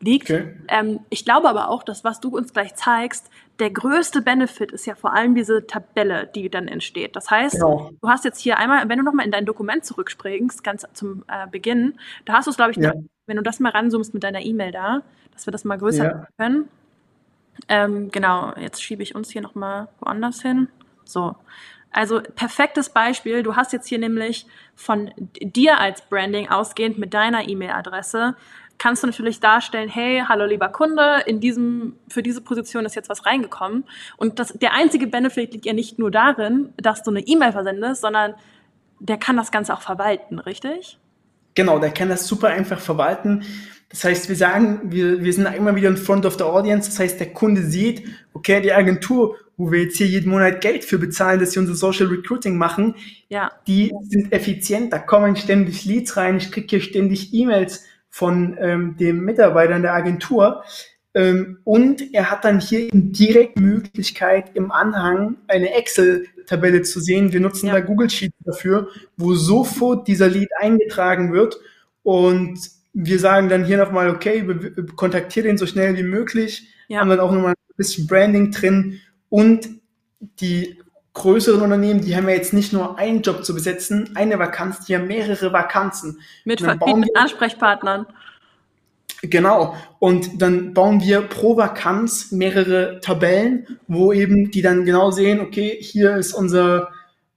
liegt. Okay. Ähm, ich glaube aber auch, dass was du uns gleich zeigst, der größte Benefit ist ja vor allem diese Tabelle, die dann entsteht. Das heißt, genau. du hast jetzt hier einmal, wenn du nochmal in dein Dokument zurückspringst, ganz zum äh, Beginn, da hast du es, glaube ich, ja. noch, wenn du das mal ranzoomst mit deiner E-Mail da, dass wir das mal größer ja. können. Ähm, genau, jetzt schiebe ich uns hier nochmal woanders hin. So. Also perfektes Beispiel. Du hast jetzt hier nämlich von dir als Branding ausgehend mit deiner E-Mail-Adresse kannst du natürlich darstellen, hey, hallo lieber Kunde, in diesem, für diese Position ist jetzt was reingekommen. Und das, der einzige Benefit liegt ja nicht nur darin, dass du eine E-Mail versendest, sondern der kann das Ganze auch verwalten, richtig? Genau, der kann das super einfach verwalten. Das heißt, wir sagen, wir, wir sind immer wieder in front of the audience. Das heißt, der Kunde sieht, okay, die Agentur, wo wir jetzt hier jeden Monat Geld für bezahlen, dass sie unser Social Recruiting machen, ja. die sind effizient. Da kommen ständig Leads rein. Ich kriege hier ständig E-Mails von ähm, dem Mitarbeiter in der Agentur. Ähm, und er hat dann hier direkt Möglichkeit, im Anhang eine Excel-Tabelle zu sehen. Wir nutzen ja. da Google Sheets dafür, wo sofort dieser Lead eingetragen wird. Und wir sagen dann hier nochmal, okay, kontaktiere den so schnell wie möglich, ja. haben dann auch nochmal ein bisschen Branding drin und die größeren Unternehmen, die haben ja jetzt nicht nur einen Job zu besetzen, eine Vakanz, die haben mehrere Vakanzen. Mit verschiedenen Ansprechpartnern. Genau. Und dann bauen wir pro Vakanz mehrere Tabellen, wo eben die dann genau sehen, okay, hier ist unser,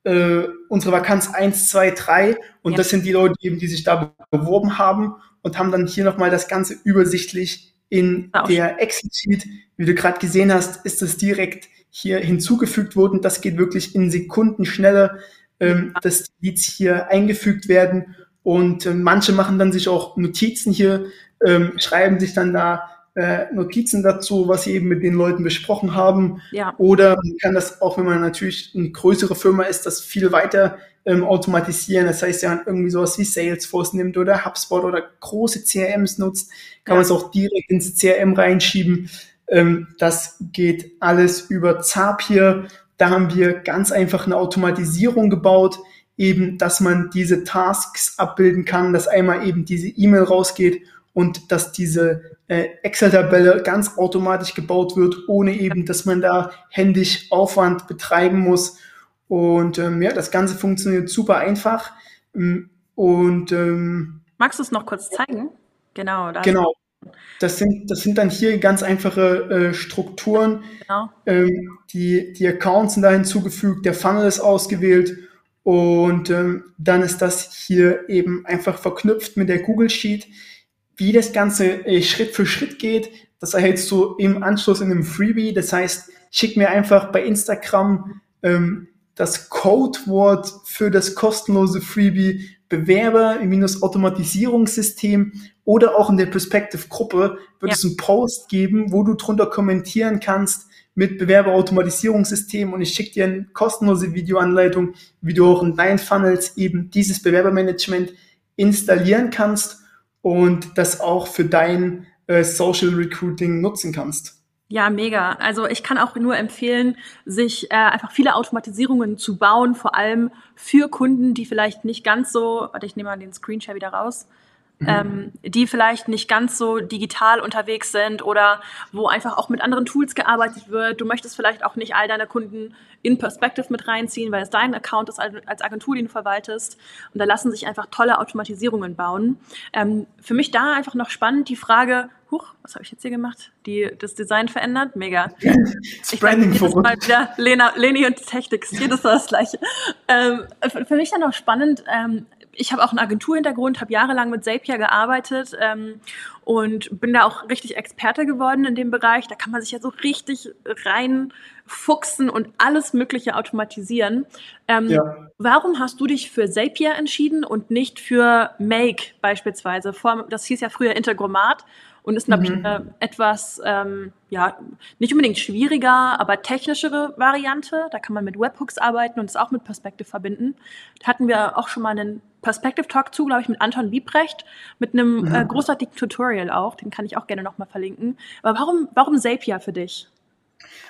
äh, unsere Vakanz 1, 2, 3 und ja. das sind die Leute eben, die sich da beworben haben und haben dann hier nochmal das Ganze übersichtlich in Auch. der Excel-Sheet. Wie du gerade gesehen hast, ist das direkt hier hinzugefügt worden. Das geht wirklich in Sekunden schneller, ähm, dass die Leads hier eingefügt werden. Und äh, manche machen dann sich auch Notizen hier, ähm, schreiben sich dann da äh, Notizen dazu, was sie eben mit den Leuten besprochen haben. Ja. Oder man kann das auch, wenn man natürlich eine größere Firma ist, das viel weiter ähm, automatisieren. Das heißt, ja irgendwie sowas wie Salesforce nimmt oder HubSpot oder große CRMs nutzt, kann ja. man es auch direkt ins CRM reinschieben. Ähm, das geht alles über Zapier. Da haben wir ganz einfach eine Automatisierung gebaut, eben, dass man diese Tasks abbilden kann, dass einmal eben diese E-Mail rausgeht und dass diese äh, Excel-Tabelle ganz automatisch gebaut wird, ohne eben, dass man da händisch Aufwand betreiben muss. Und ähm, ja, das Ganze funktioniert super einfach. Ähm, und ähm, magst du es noch kurz zeigen? Genau. Da genau. Das sind, das sind dann hier ganz einfache äh, Strukturen. Genau. Ähm, die, die Accounts sind da hinzugefügt, der Funnel ist ausgewählt und ähm, dann ist das hier eben einfach verknüpft mit der Google Sheet. Wie das Ganze äh, Schritt für Schritt geht, das erhältst du im Anschluss in einem Freebie. Das heißt, schick mir einfach bei Instagram ähm, das Codewort für das kostenlose Freebie Bewerber im Minus-Automatisierungssystem oder auch in der Perspective-Gruppe wird ja. es einen Post geben, wo du drunter kommentieren kannst mit Bewerberautomatisierungssystem und ich schicke dir eine kostenlose Videoanleitung, wie du auch in deinen Funnels eben dieses Bewerbermanagement installieren kannst und das auch für dein äh, Social Recruiting nutzen kannst. Ja, mega. Also ich kann auch nur empfehlen, sich äh, einfach viele Automatisierungen zu bauen, vor allem für Kunden, die vielleicht nicht ganz so, warte, ich nehme mal den Screenshare wieder raus, Mhm. ähm, die vielleicht nicht ganz so digital unterwegs sind oder wo einfach auch mit anderen Tools gearbeitet wird. Du möchtest vielleicht auch nicht all deine Kunden in Perspective mit reinziehen, weil es dein Account ist als Agentur, den du verwaltest. Und da lassen sich einfach tolle Automatisierungen bauen. Ähm, für mich da einfach noch spannend die Frage, huch, was habe ich jetzt hier gemacht? Die, das Design verändert? Mega. ich Branding jedes Mal wieder Lena, Leni und Technics, jedes Mal das Gleiche. Ähm, für mich dann noch spannend, ähm, ich habe auch einen Agenturhintergrund, habe jahrelang mit Zapier gearbeitet ähm, und bin da auch richtig Experte geworden in dem Bereich. Da kann man sich ja so richtig reinfuchsen und alles Mögliche automatisieren. Ähm, ja. Warum hast du dich für Zapier entschieden und nicht für Make beispielsweise? Vor, das hieß ja früher Integromat und ist, glaube ich, mhm. eine etwas, ähm, ja, nicht unbedingt schwieriger, aber technischere Variante. Da kann man mit Webhooks arbeiten und es auch mit Perspective verbinden. Da hatten wir auch schon mal einen Perspective Talk zu, glaube ich, mit Anton Wiebrecht, mit einem mhm. äh, großartigen Tutorial auch. Den kann ich auch gerne nochmal verlinken. Aber warum, warum Zapier für dich?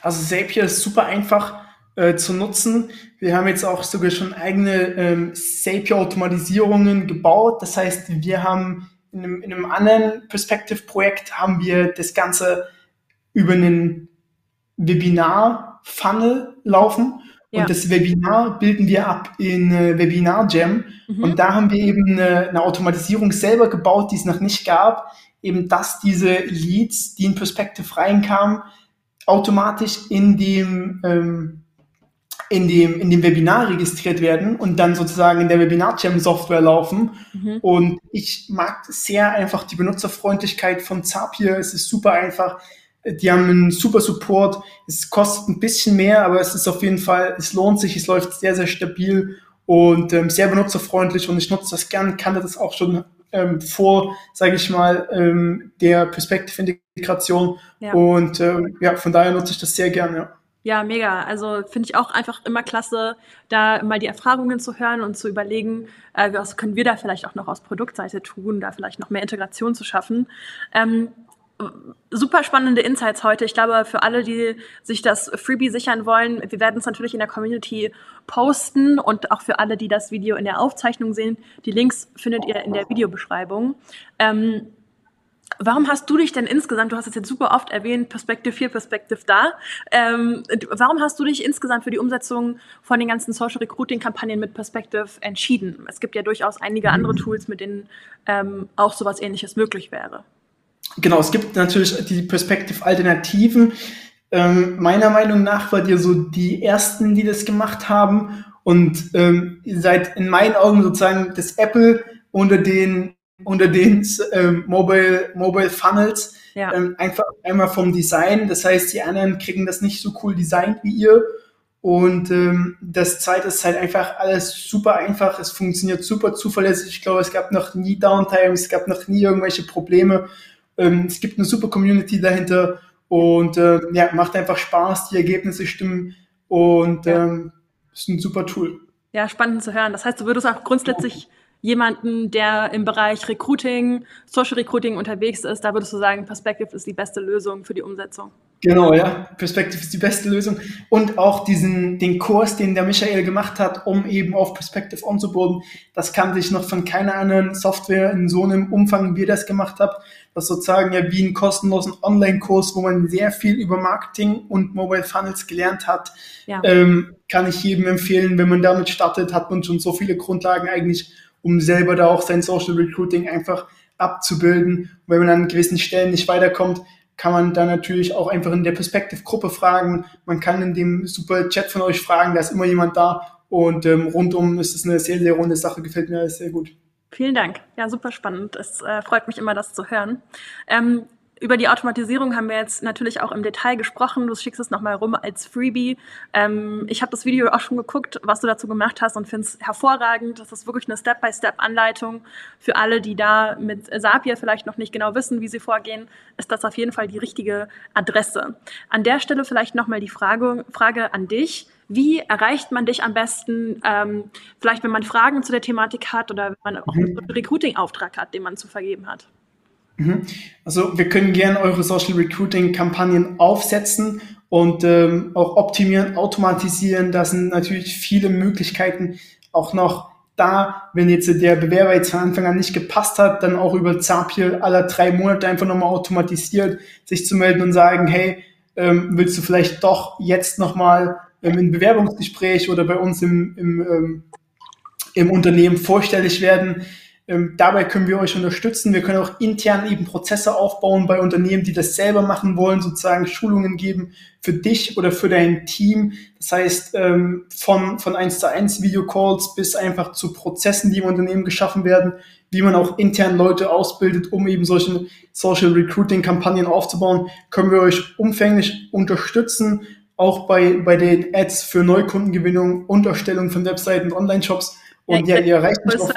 Also Zapier ist super einfach äh, zu nutzen. Wir haben jetzt auch sogar schon eigene ähm, Zapier-Automatisierungen gebaut. Das heißt, wir haben in einem, in einem anderen Perspective-Projekt haben wir das Ganze über einen Webinar-Funnel laufen. Ja. Und das Webinar bilden wir ab in äh, Webinar Jam. Mhm. Und da haben wir eben eine, eine, Automatisierung selber gebaut, die es noch nicht gab. Eben, dass diese Leads, die in Perspective reinkamen, automatisch in dem ähm, in dem, in dem Webinar registriert werden und dann sozusagen in der Webinar-Jam-Software laufen. Mhm. Und ich mag sehr einfach die Benutzerfreundlichkeit von Zapier. Es ist super einfach. Die haben einen super Support. Es kostet ein bisschen mehr, aber es ist auf jeden Fall, es lohnt sich. Es läuft sehr, sehr stabil und ähm, sehr benutzerfreundlich und ich nutze das gern, kannte das auch schon ähm, vor, sage ich mal, ähm, der Perspective-Integration. Ja. Und ähm, ja, von daher nutze ich das sehr gerne. Ja. Ja, mega. Also finde ich auch einfach immer klasse, da mal die Erfahrungen zu hören und zu überlegen, äh, was können wir da vielleicht auch noch aus Produktseite tun, da vielleicht noch mehr Integration zu schaffen. Ähm, super spannende Insights heute. Ich glaube, für alle, die sich das Freebie sichern wollen, wir werden es natürlich in der Community posten und auch für alle, die das Video in der Aufzeichnung sehen, die Links findet ihr in der Videobeschreibung. Ähm, Warum hast du dich denn insgesamt, du hast es jetzt super oft erwähnt, Perspective hier, Perspective da, ähm, warum hast du dich insgesamt für die Umsetzung von den ganzen Social Recruiting Kampagnen mit Perspective entschieden? Es gibt ja durchaus einige andere Tools, mit denen ähm, auch sowas ähnliches möglich wäre. Genau, es gibt natürlich die Perspective Alternativen. Ähm, meiner Meinung nach wart ihr so die ersten, die das gemacht haben und ähm, ihr seid in meinen Augen sozusagen das Apple unter den unter den ähm, Mobile, Mobile Funnels. Ja. Ähm, einfach einmal vom Design. Das heißt, die anderen kriegen das nicht so cool designt wie ihr. Und ähm, das zweite ist halt einfach alles super einfach. Es funktioniert super zuverlässig. Ich glaube, es gab noch nie Downtime, es gab noch nie irgendwelche Probleme. Ähm, es gibt eine super Community dahinter und äh, ja, macht einfach Spaß. Die Ergebnisse stimmen und ja. ähm, ist ein super Tool. Ja, spannend zu hören. Das heißt, du würdest auch grundsätzlich jemanden, der im Bereich Recruiting, Social Recruiting unterwegs ist, da würdest du sagen, Perspective ist die beste Lösung für die Umsetzung. Genau, ja. Perspective ist die beste Lösung. Und auch diesen, den Kurs, den der Michael gemacht hat, um eben auf Perspective onzuboarden, das kannte ich noch von keiner anderen Software in so einem Umfang, wie ihr das gemacht habt. Das sozusagen ja wie einen kostenlosen Online-Kurs, wo man sehr viel über Marketing und Mobile Funnels gelernt hat. Ja. Ähm, kann ich jedem empfehlen, wenn man damit startet, hat man schon so viele Grundlagen eigentlich um selber da auch sein Social Recruiting einfach abzubilden. Und wenn man an gewissen Stellen nicht weiterkommt, kann man da natürlich auch einfach in der Perspective-Gruppe fragen. Man kann in dem super Chat von euch fragen, da ist immer jemand da. Und ähm, rundum ist es eine sehr, sehr runde Sache, gefällt mir alles sehr gut. Vielen Dank. Ja, super spannend. Es äh, freut mich immer, das zu hören. Ähm, über die Automatisierung haben wir jetzt natürlich auch im Detail gesprochen. Du schickst es nochmal rum als Freebie. Ähm, ich habe das Video auch schon geguckt, was du dazu gemacht hast und finde es hervorragend. Das ist wirklich eine Step-by-Step-Anleitung für alle, die da mit Zapier vielleicht noch nicht genau wissen, wie sie vorgehen. Ist das auf jeden Fall die richtige Adresse. An der Stelle vielleicht nochmal die Frage, Frage an dich. Wie erreicht man dich am besten? Ähm, vielleicht, wenn man Fragen zu der Thematik hat oder wenn man auch einen mhm. Recruiting-Auftrag hat, den man zu vergeben hat. Mhm. Also wir können gerne eure Social Recruiting Kampagnen aufsetzen und ähm, auch optimieren, automatisieren. Da sind natürlich viele Möglichkeiten auch noch da, wenn jetzt der Bewerber jetzt von Anfang an nicht gepasst hat, dann auch über Zapier alle drei Monate einfach nochmal automatisiert sich zu melden und sagen, hey, ähm, willst du vielleicht doch jetzt nochmal ähm, im Bewerbungsgespräch oder bei uns im, im, ähm, im Unternehmen vorstellig werden? Ähm, dabei können wir euch unterstützen. Wir können auch intern eben Prozesse aufbauen bei Unternehmen, die das selber machen wollen, sozusagen Schulungen geben für dich oder für dein Team. Das heißt, ähm, von, von 1 zu 1 Videocalls bis einfach zu Prozessen, die im Unternehmen geschaffen werden, wie man auch intern Leute ausbildet, um eben solche Social Recruiting Kampagnen aufzubauen, können wir euch umfänglich unterstützen. Auch bei, bei den Ads für Neukundengewinnung, Unterstellung von Webseiten und Online-Shops und ja, ihr erreicht mich auf,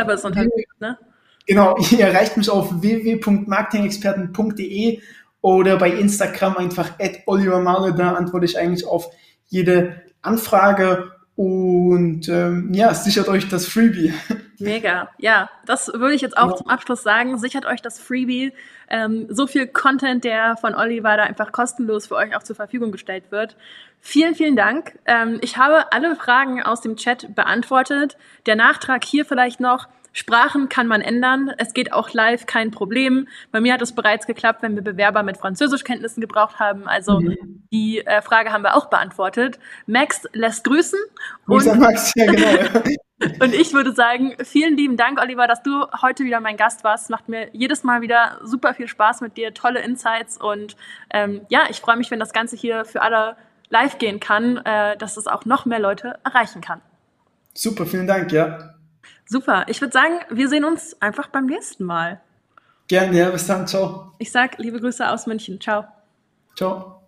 ne? Genau, ihr erreicht mich auf www.marketingexperten.de oder bei Instagram einfach at Oliver Marle, da antworte ich eigentlich auf jede Anfrage und ähm, ja, sichert euch das Freebie. Mega. Ja, das würde ich jetzt auch ja. zum Abschluss sagen. Sichert euch das Freebie. Ähm, so viel Content, der von Oliver da einfach kostenlos für euch auch zur Verfügung gestellt wird. Vielen, vielen Dank. Ähm, ich habe alle Fragen aus dem Chat beantwortet. Der Nachtrag hier vielleicht noch. Sprachen kann man ändern. Es geht auch live, kein Problem. Bei mir hat es bereits geklappt, wenn wir Bewerber mit Französischkenntnissen gebraucht haben. Also mhm. die äh, Frage haben wir auch beantwortet. Max lässt grüßen. Grüße und, Max, ja genau. und ich würde sagen, vielen lieben Dank, Oliver, dass du heute wieder mein Gast warst. Macht mir jedes Mal wieder super viel Spaß mit dir, tolle Insights und ähm, ja, ich freue mich, wenn das Ganze hier für alle live gehen kann, äh, dass es auch noch mehr Leute erreichen kann. Super, vielen Dank, ja. Super. Ich würde sagen, wir sehen uns einfach beim nächsten Mal. Gerne, ja. Bis dann. Ciao. Ich sag liebe Grüße aus München. Ciao. Ciao.